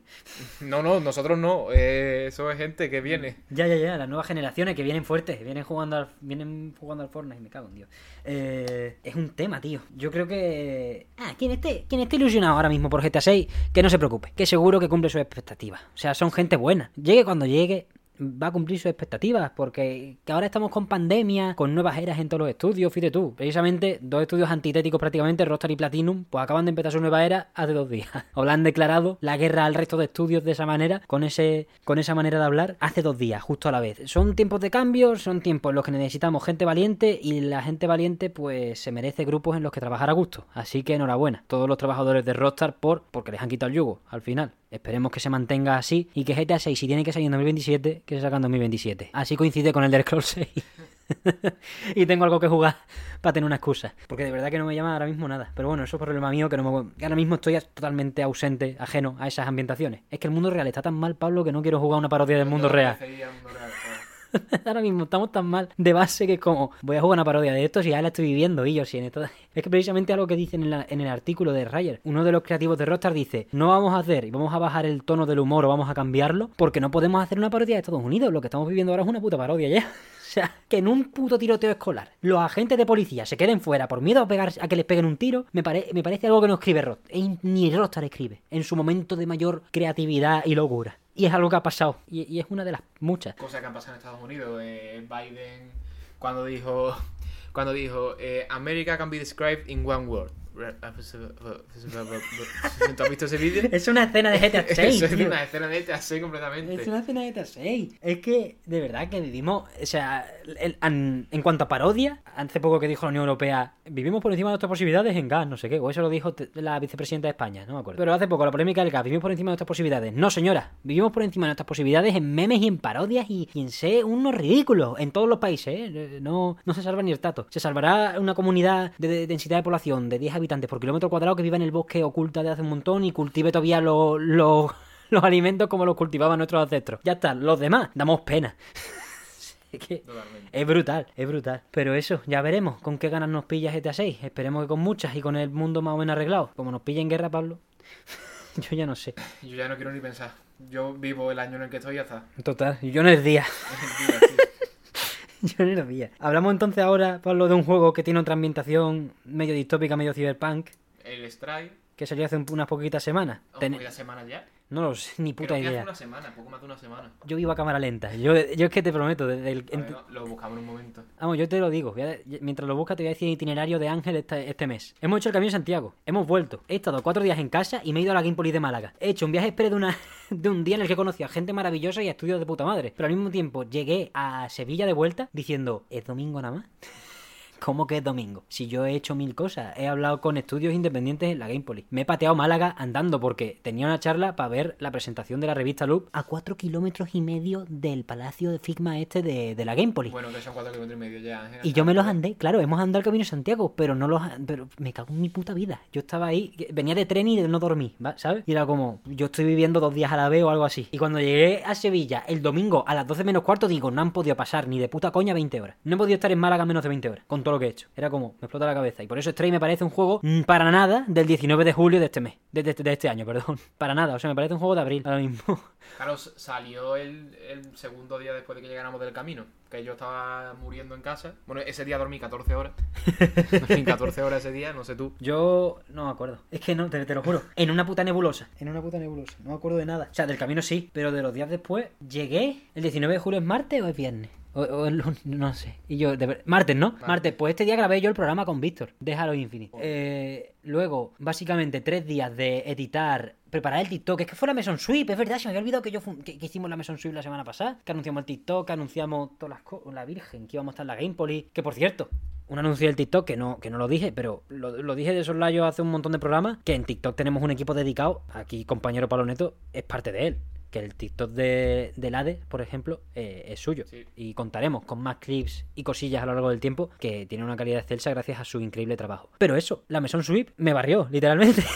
No, no, nosotros no. eh, eso es gente que viene. Ya, ya, ya, las nuevas generaciones que vienen fuertes, vienen jugando al, vienen jugando al Fortnite, me cago en Dios. Eh, es un tema, tío. Yo creo que... Ah, quien esté, quien esté ilusionado ahora mismo por GTA 6, que no se preocupe, que seguro que cumple sus expectativas. O sea, son gente buena. Llegue cuando llegue, va a cumplir sus expectativas, porque que ahora estamos con pandemia, con nuevas eras en todos los estudios, fíjate tú. Precisamente, dos estudios antitéticos prácticamente, Rockstar y Platinum, pues acaban de empezar su nueva era hace dos días. *laughs* O le han declarado la guerra al resto de estudios de esa manera, con ese con esa manera de hablar, hace dos días, justo a la vez. Son tiempos de cambio, son tiempos en los que necesitamos gente valiente y la gente valiente pues se merece grupos en los que trabajar a gusto. Así que enhorabuena, todos los trabajadores de Rockstar por porque les han quitado el yugo al final. Esperemos que se mantenga así y que GTA 6 si tiene que salir en 2027, que se saca en 2027. Así coincide con el de Scroll 6. *laughs* y tengo algo que jugar para tener una excusa. Porque de verdad que no me llama ahora mismo nada. Pero bueno, eso es problema mío que no me... ahora mismo estoy totalmente ausente, ajeno a esas ambientaciones. Es que el mundo real está tan mal, Pablo, que no quiero jugar una parodia del mundo real. *laughs* Ahora mismo estamos tan mal de base que como voy a jugar una parodia de esto si ya la estoy viviendo y yo si en esto... *laughs* Es que precisamente algo que dicen en, el artículo de Ryer, uno de los creativos de Rockstar dice, no vamos a hacer y vamos a bajar el tono del humor o vamos a cambiarlo porque no podemos hacer una parodia de Estados Unidos, lo que estamos viviendo ahora es una puta parodia ya. *laughs* O sea, que en un puto tiroteo escolar los agentes de policía se queden fuera por miedo a, pegar, a que les peguen un tiro, me, pare- me parece algo que no escribe Rockstar. E Ni Rockstar escribe en su momento de mayor creatividad y locura. Y es algo que ha pasado. Y, y es una de las muchas. Cosas que han pasado en Estados Unidos. eh, Biden, cuando dijo, cuando dijo, eh, America can be described in one word. ¿Tú has visto ese vídeo? Es una escena de GTA 6. Eso es tío. una escena de GTA 6 completamente. Es una escena de GTA 6. Es que, de verdad, que vivimos. O sea, el- en cuanto a parodia, hace poco que dijo la Unión Europea, vivimos por encima de nuestras posibilidades en gas, no sé qué. O eso lo dijo la vicepresidenta de España, no me acuerdo. Pero hace poco, la polémica del gas, vivimos por encima de nuestras posibilidades. No, señora, vivimos por encima de nuestras posibilidades en memes y en parodias y, en ser unos ridículos en todos los países. ¿eh? No, no se salva ni el tato. Se salvará una comunidad de, de densidad de población de 10 habitantes por kilómetro cuadrado que viva en el bosque oculta de hace un montón y cultive todavía los. los *laughs* los alimentos como los cultivaban nuestros ancestros. Ya está, los demás damos pena. *laughs* *laughs* es que Totalmente. es brutal, es brutal. Pero eso, ya veremos con qué ganas nos pilla GTA 6. Esperemos que con muchas y con el mundo más o menos arreglado. Como nos pilla en guerra, Pablo. *laughs* Yo ya no sé. Yo ya no quiero ni pensar. Yo vivo el año en el que estoy y ya está. Total, yo no es día. *laughs* Es el día, sí. Yo no es día. Hablamos entonces ahora, Pablo, de un juego que tiene otra ambientación medio distópica, medio cyberpunk, El Strike. que salió hace un- unas poquitas semanas. Oh, Ten- ¿Media semana ya? No lo sé, *laughs* ni puta Creo que hace idea. una semana, poco más de una semana. Yo iba a cámara lenta. Yo, yo es que te prometo, desde el, ver, no, lo buscamos en un momento. Vamos, yo te lo digo. a- mientras lo buscas, te voy a decir el itinerario de Ángel este, este mes. Hemos hecho el camino de Santiago. Hemos vuelto. He estado cuatro días en casa y me he ido a la Gamepolis de Málaga. He hecho un viaje express de, una, *laughs* de un día en el que he conocido a gente maravillosa y a estudios de puta madre. Pero al mismo tiempo llegué a Sevilla de vuelta diciendo, ¿es domingo nada más? ¿Cómo que es domingo? Si yo he hecho mil cosas, he hablado con estudios independientes en la Gamepolis. Me he pateado Málaga andando porque tenía una charla para ver la presentación de la revista Loop a cuatro kilómetros y medio del palacio de Figma este de, de la Gamepolis. Bueno, que son cuatro kilómetros y medio ya. Ángel. Y yo me los andé, claro, hemos andado el camino de Santiago, pero no los pero me cago en mi puta vida. Yo estaba ahí, venía de tren y no dormí. ¿sabes? Y era como, yo estoy viviendo dos días a la vez o algo así. Y cuando llegué a Sevilla el domingo a las 12 menos cuarto, digo, no han podido pasar ni de puta coña 20 horas. No he podido estar en Málaga menos de 20 horas, con todo lo que he hecho. Era como, me explota la cabeza. Y por eso Stray me parece un juego mm, para nada del 19 de julio de este mes, de, de- de este año, perdón. *laughs* Para nada, o sea, me parece un juego de abril ahora mismo. *laughs* Claro, salió el, el segundo día después de que llegáramos del camino. Que yo estaba muriendo en casa. Bueno, ese día dormí 14 horas. *laughs* Dormí 14 horas ese día, no sé tú. Yo no me acuerdo. Es que no, te, te lo juro. En una puta nebulosa. En una puta nebulosa. No me acuerdo de nada. O sea, del camino sí, pero de los días después llegué. ¿El 19 de julio es martes o es viernes? O, o es lunes, no sé. Y yo, de ver- martes, ¿no? Martes. Pues este día grabé yo el programa con Víctor, de Halo Infinite. Eh, luego, básicamente, tres días de editar, preparar el TikTok. Es que fue la Meson Sweep, es verdad, se me había olvidado que yo que, que hicimos la Meson Sweep la semana pasada. Que anunciamos el TikTok, que anunciamos todas las cosas, la Virgen, que íbamos a estar en la Gamepolis. Que por cierto, un anuncio del TikTok que no, que no lo dije, pero lo, lo dije de soslayo hace un montón de programas, que en TikTok tenemos un equipo dedicado, aquí compañero Paloneto es parte de él. Que el TikTok de, del Hades, por ejemplo, eh, es suyo. Sí. Y contaremos con más clips y cosillas a lo largo del tiempo que tiene una calidad excelsa gracias a su increíble trabajo. Pero eso, la Maison Sweep me barrió, literalmente. *laughs*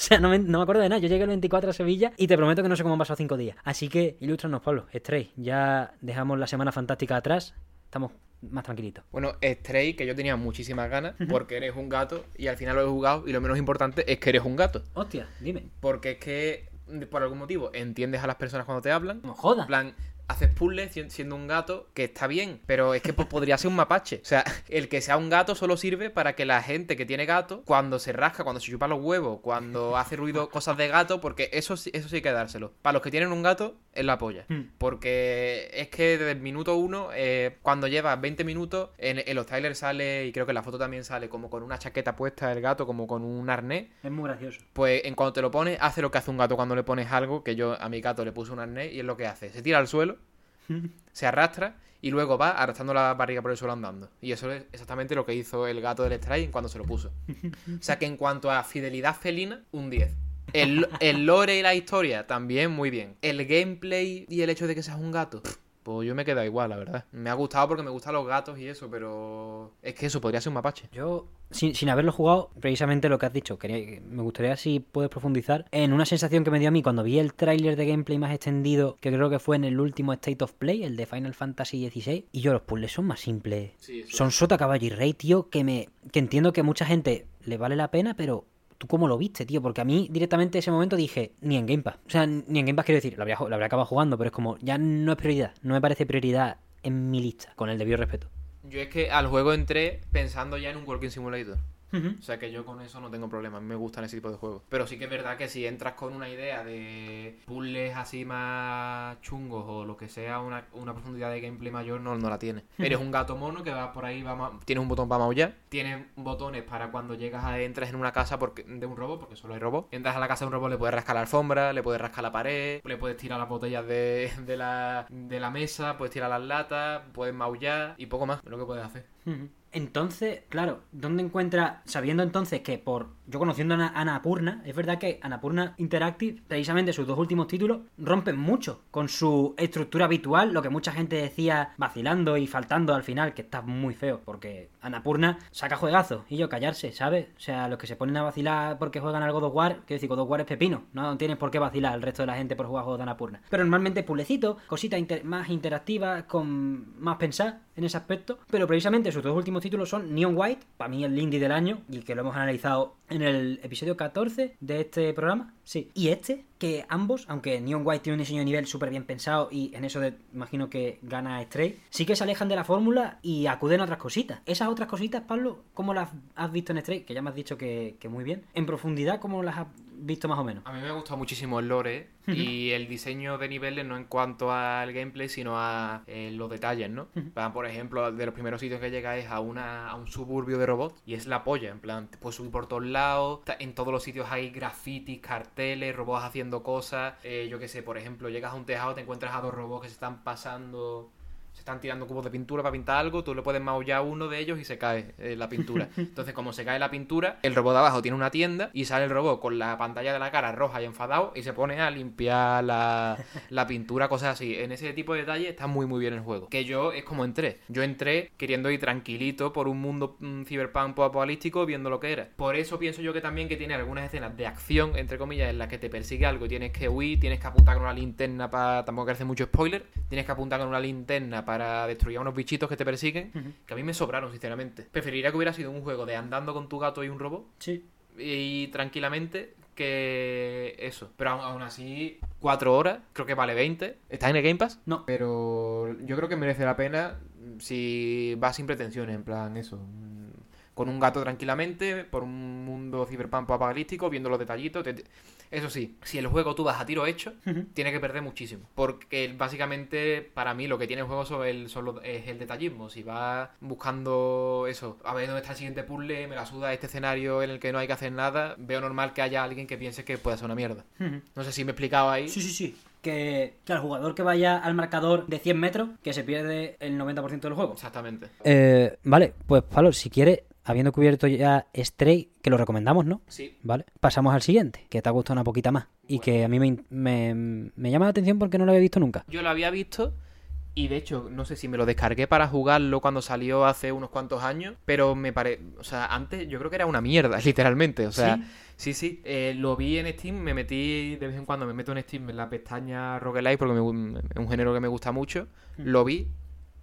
O sea, no me, no me acuerdo de nada. Yo llegué el 24 a Sevilla y te prometo que no sé cómo han pasado cinco días. Así que, ilústranos, Pablo. Stray, ya dejamos la semana fantástica atrás. Estamos más tranquilitos. Bueno, Stray, que yo tenía muchísimas ganas, porque eres un gato, y al final lo he jugado, y lo menos importante es que eres un gato. Hostia, dime. Porque es que, por algún motivo, entiendes a las personas cuando te hablan. No En jodas. plan, haces puzzles si- siendo un gato, que está bien, pero es que pues, podría ser un mapache. O sea, *laughs* el que sea un gato solo sirve para que la gente que tiene gato, cuando se rasca, cuando se chupa los huevos, cuando hace ruido, cosas de gato, porque eso, eso sí hay que dárselo. Para los que tienen un gato, es la polla. Hmm. Porque es que desde el minuto uno, eh, cuando llevas 20 minutos, en, en los trailers sale, y creo que en la foto también sale, como con una chaqueta puesta el gato, como con un arnés. Es muy gracioso. Pues en cuanto te lo pones, hace lo que hace un gato cuando le pones algo, que yo a mi gato le puse un arnés y es lo que hace. Se tira al suelo, *laughs* se arrastra y luego va arrastrando la barriga por el suelo andando. Y eso es exactamente lo que hizo el gato del Stray cuando se lo puso. O sea que en cuanto a fidelidad felina, un 10. El, el lore y la historia también muy bien. El gameplay y el hecho de que seas un gato, pues yo me he quedado igual, la verdad. Me ha gustado porque me gustan los gatos y eso, pero es que eso podría ser un mapache. Yo, sin, sin haberlo jugado, precisamente lo que has dicho, quería- me gustaría si puedes profundizar en una sensación que me dio a mí cuando vi el tráiler de gameplay más extendido, que creo que fue en el último State of Play, el de Final Fantasy XVI, y yo los puzzles son más simples. Sí, Son sota, caballo y rey, tío, que me que entiendo que mucha gente le vale la pena, pero ¿tú cómo lo viste, tío? Porque a mí directamente ese momento dije, ni en Game Pass. O sea, ni en Game Pass quiero decir, lo habría, lo habría acabado jugando, pero es como, ya no es prioridad, no me parece prioridad en mi lista, con el debido respeto. Yo es que al juego entré pensando ya en un Walking Simulator. O sea que yo con eso no tengo problema, a mí me gustan ese tipo de juegos. Pero sí que es verdad que si entras con una idea de puzzles así más chungos o lo que sea, una, una profundidad de gameplay mayor, no, no la tienes. Eres un gato mono que va por ahí, va tienes un botón para maullar, tienes botones para cuando llegas a entras en una casa porque, de un robot, porque solo hay robot. Entras a la casa de un robot, le puedes rascar la alfombra, le puedes rascar la pared, le puedes tirar las botellas de, de, la, de la mesa, puedes tirar las latas, puedes maullar y poco más, es lo que puedes hacer. Entonces, claro, ¿dónde encuentra, sabiendo entonces que por, yo conociendo a Ana- Annapurna, es verdad que Annapurna Interactive, precisamente sus dos últimos títulos, rompen mucho con su estructura habitual, lo que mucha gente decía vacilando y faltando al final, que está muy feo, porque Annapurna saca juegazos y yo callarse, ¿sabes? O sea, los que se ponen a vacilar porque juegan al God of War, quiero decir, God of War es pepino, no tienes por qué vacilar el resto de la gente por jugar juegos de Annapurna. Pero normalmente pullecitos, cositas más interactivas, con más pensar en ese aspecto, pero precisamente sus dos últimos títulos son Neon White, para mí el indie del año, y que lo hemos analizado en el episodio 14 de este programa, sí, y este, que ambos, aunque Neon White tiene un diseño de nivel súper bien pensado y en eso imagino que gana Stray, sí que se alejan de la fórmula y acuden a otras cositas. Esas otras cositas, Pablo, ¿cómo las has visto en Stray? Que ya me has dicho que, que muy bien. En profundidad, ¿cómo las has visto más o menos? A mí me ha gustado muchísimo el lore y el diseño de niveles, no en cuanto al gameplay, sino a eh, los detalles, ¿no? Por ejemplo, de los primeros sitios que llega es a, una, a un suburbio de robots y es la polla, en plan, te puedes subir por todos lados, en todos los sitios hay grafitis, carteles, robots haciendo cosas, eh, yo qué sé, por ejemplo, llegas a un tejado, te encuentras a dos robots que se están pasando... Se están tirando cubos de pintura para pintar algo, tú le puedes maullar uno de ellos y se cae eh, la pintura. *laughs* Entonces, como se cae la pintura, el robot de abajo tiene una tienda y sale el robot con la pantalla de la cara roja y enfadado y se pone a limpiar la, *laughs* la pintura, cosas así. En ese tipo de detalles está muy muy bien el juego. Que yo es como entré. Yo entré queriendo ir tranquilito por un mundo mm, cyberpunk apocalíptico viendo lo que era. Por eso pienso yo que también que tiene algunas escenas de acción, entre comillas, en las que te persigue algo y tienes que huir, tienes que apuntar con una linterna para... Tampoco que hace mucho spoiler. Tienes que apuntar con una linterna para destruir a unos bichitos que te persiguen. Que a mí me sobraron, sinceramente. Preferiría que hubiera sido un juego de andando con tu gato y un robot Sí. y tranquilamente que eso. Pero aún, así, 4 horas, creo que vale 20. ¿Está en el Game Pass? No. Pero yo creo que merece la pena si vas sin pretensiones, en plan eso. mm, Con un gato tranquilamente, por un mundo ciberpunk apocalíptico, viendo los detallitos. te- te- Eso sí, si el juego tú vas a tiro hecho, tiene que perder muchísimo. Porque básicamente, para mí, lo que tiene el juego son el- es el detallismo. Si vas buscando eso, a ver dónde está el siguiente puzzle, me la suda este escenario en el que no hay que hacer nada, veo normal que haya alguien que piense que puede ser una mierda. No sé si me he explicado ahí. Sí, sí, sí. Que, que al jugador que vaya al marcador de 100 metros, que se pierde el 90% del juego. Exactamente. Eh, vale, pues Pablo, si quieres, habiendo cubierto ya Stray, que lo recomendamos, ¿no? Sí. ¿Vale? Pasamos al siguiente, que te ha gustado una poquita más. Y que a mí me, me, me llama la atención porque no lo había visto nunca. Yo lo había visto y de hecho, no sé si me lo descargué para jugarlo cuando salió hace unos cuantos años, pero me parece, o sea, antes yo creo que era una mierda, *laughs* literalmente, o sea, sí, sí, eh, lo vi en Steam, me metí de vez en cuando, me meto en Steam en la pestaña Roguelike porque me es un género que me gusta mucho, lo vi.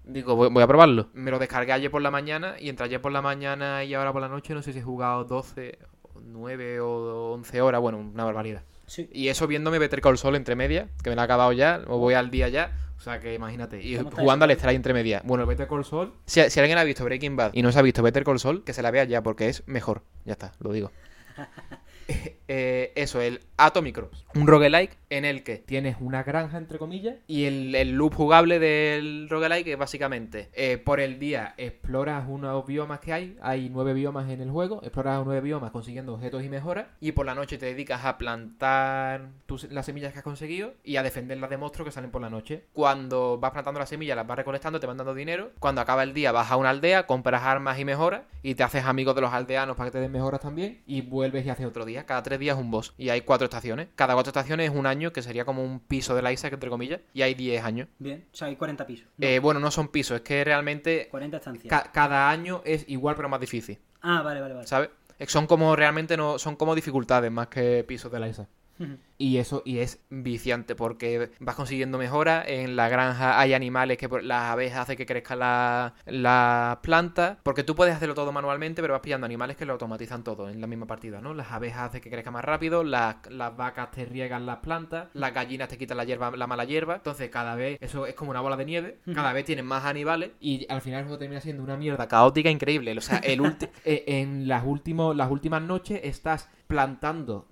Digo, voy, voy a probarlo. Me lo descargué ayer por la mañana y entre ayer por la mañana y ahora por la noche no sé si he jugado 12, 9 o 11 horas. Bueno, una barbaridad. Sí. Y eso viéndome Better Call Saul entre medias, que me la he acabado ya, o voy al día ya. O sea que imagínate. Y ¿Cómo está jugando al Stray entre medias. Bueno, Better Call Saul. Si, si alguien ha visto Breaking Bad y no se ha visto Better Call Saul, que se la vea ya porque es mejor. Ya está, lo digo. *laughs* *laughs* Eh, eso, el Atomic Cross. Un roguelike en el que tienes una granja, entre comillas, y el, el loop jugable del roguelike es básicamente, eh, por el día exploras unos biomas que hay, hay nueve biomas en el juego, exploras nueve biomas consiguiendo objetos y mejoras, y por la noche te dedicas a plantar tus, las semillas que has conseguido y a defenderlas de monstruos que salen por la noche. Cuando vas plantando las semillas, las vas recolectando, te van dando dinero. Cuando acaba el día, vas a una aldea, compras armas y mejoras, y te haces amigos de los aldeanos para que te den mejoras también, y vuelves y haces otro día. Cada tres días un boss, y hay cuatro estaciones. Cada cuatro estaciones es un año, que sería como un piso de la Isaac, entre comillas, y hay 10 años. Bien, o sea, hay 40 pisos. Eh, bueno, no son pisos, es que realmente 40 estancias. ca- cada año es igual pero más difícil, ah, vale, vale, vale. ¿sabes? Son como realmente no son como dificultades más que pisos de la Isaac. Y eso, y es viciante porque vas consiguiendo mejoras. En la granja hay animales que las abejas hacen que crezcan la- las plantas. Porque tú puedes hacerlo todo manualmente, pero vas pillando animales que lo automatizan todo en la misma partida, ¿no? Las abejas hacen que crezca más rápido, las, las vacas te riegan las plantas, las gallinas te quitan la hierba, la mala hierba. Entonces, cada vez, eso es como una bola de nieve, cada vez tienen más animales y al final juego termina siendo una mierda caótica increíble. O sea, el ulti- *laughs* eh, en las, últimos, las últimas noches estás plantando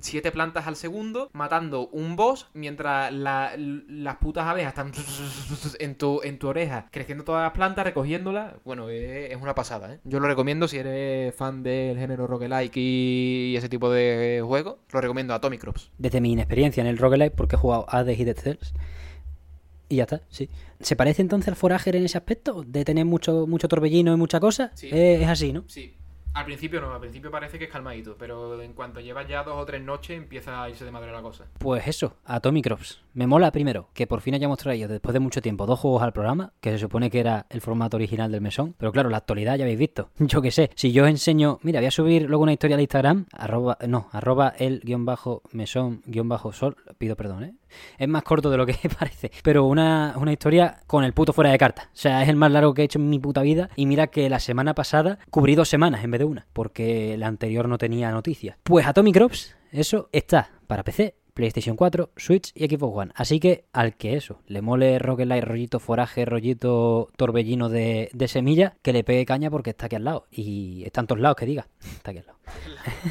siete plantas al segundo, matando un boss, mientras la- las putas abejas están *laughs* en tu, en tu oreja, creciendo todas las plantas, recogiéndolas. Bueno, es, es una pasada, ¿eh? Yo lo recomiendo si eres fan del género roguelike y ese tipo de juegos. Lo recomiendo a Atomic Crops. Desde mi inexperiencia en el roguelike, porque he jugado Hades y Dead Cells. Y ya está, sí. ¿Se parece entonces al Forager en ese aspecto? De tener mucho, mucho torbellino y mucha cosa. Sí. Eh, es así, ¿no? Sí. Al principio no, al principio parece que es calmadito, pero en cuanto llevas ya dos o tres noches empieza a irse de madre la cosa. Pues eso, Atomic Crops. Me mola primero que por fin hayamos traído después de mucho tiempo dos juegos al programa, que se supone que era el formato original del mesón. Pero claro, la actualidad ya habéis visto. *laughs* Yo qué sé, si yo os enseño, mira, voy a subir luego una historia al Instagram, arroba, no, arroba el guion bajo mesón guion bajo sol, pido perdón, ¿eh? Es más corto de lo que *laughs* parece, pero una, una historia con el puto fuera de carta. O sea, es el más largo que he hecho en mi puta vida. Y mira que la semana pasada cubrí dos semanas en vez de una, porque la anterior no tenía noticias. Pues Atomic Crops, eso está para PC, PlayStation 4, Switch y Xbox One. Así que al que eso, le mole roguelite, rollito foraje, rollito torbellino de, de semilla, que le pegue caña porque está aquí al lado. Y está en todos lados, que diga. *laughs* Está aquí al lado.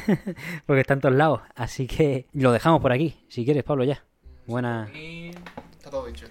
*laughs* porque está en todos lados. Así que lo dejamos por aquí, si quieres, Pablo, ya. Buena. Y está todo dicho.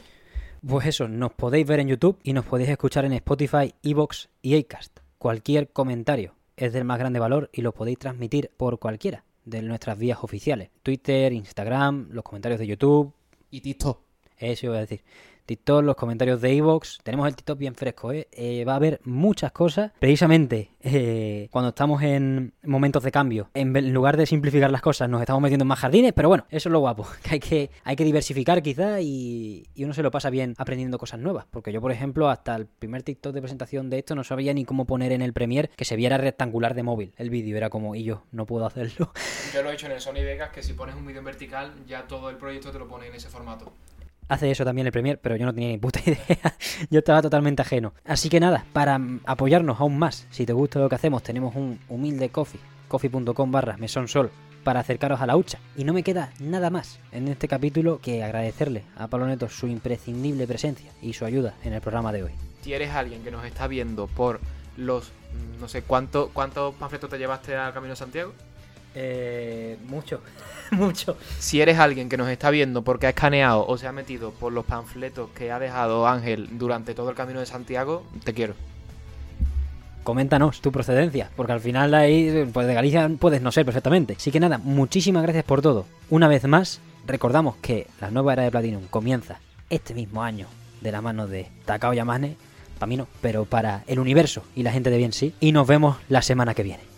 Pues eso, nos podéis ver en YouTube y nos podéis escuchar en Spotify, Evox y Acast. Cualquier comentario es del más grande valor y lo podéis transmitir por cualquiera de nuestras vías oficiales. Twitter, Instagram, los comentarios de YouTube, Y TikTok. eso iba a decir. TikTok, los comentarios de Evox. Tenemos el TikTok bien fresco, ¿eh? Eh, Va a haber muchas cosas. Precisamente eh, cuando estamos en momentos de cambio, en lugar de simplificar las cosas, nos estamos metiendo en más jardines. Pero bueno, eso es lo guapo. *laughs* Que hay que, hay que diversificar quizá y, y uno se lo pasa bien aprendiendo cosas nuevas. Porque yo, por ejemplo, hasta el primer TikTok de presentación de esto no sabía ni cómo poner en el Premiere que se viera rectangular de móvil. El vídeo era como, y yo no puedo hacerlo. Yo lo he hecho en el Sony Vegas, que si pones un vídeo en vertical, ya todo el proyecto te lo pone en ese formato. Hace eso también el Premier, pero yo no tenía ni puta *laughs* idea. yo estaba totalmente ajeno. Así que nada, para apoyarnos aún más, si te gusta lo que hacemos, tenemos un humilde coffee, coffee.com barra mesonsol para acercaros a la hucha. Y no me queda nada más en este capítulo que agradecerle a Pablo Neto su imprescindible presencia y su ayuda en el programa de hoy. Si eres alguien que nos está viendo por los, no sé, ¿cuánto, ¿cuántos panfletos te llevaste al Camino de Santiago? Eh, mucho, *laughs* mucho. Si eres alguien que nos está viendo porque ha escaneado o se ha metido por los panfletos que ha dejado Ángel durante todo el Camino de Santiago, te quiero. coméntanos tu procedencia, porque al final ahí, pues de Galicia puedes no ser perfectamente. Así que nada, muchísimas gracias por todo. Una vez más, recordamos que la nueva era de Platinum comienza este mismo año de la mano de Takao Yamane, para mí no, pero para el universo y la gente de bien sí. Y nos vemos la semana que viene.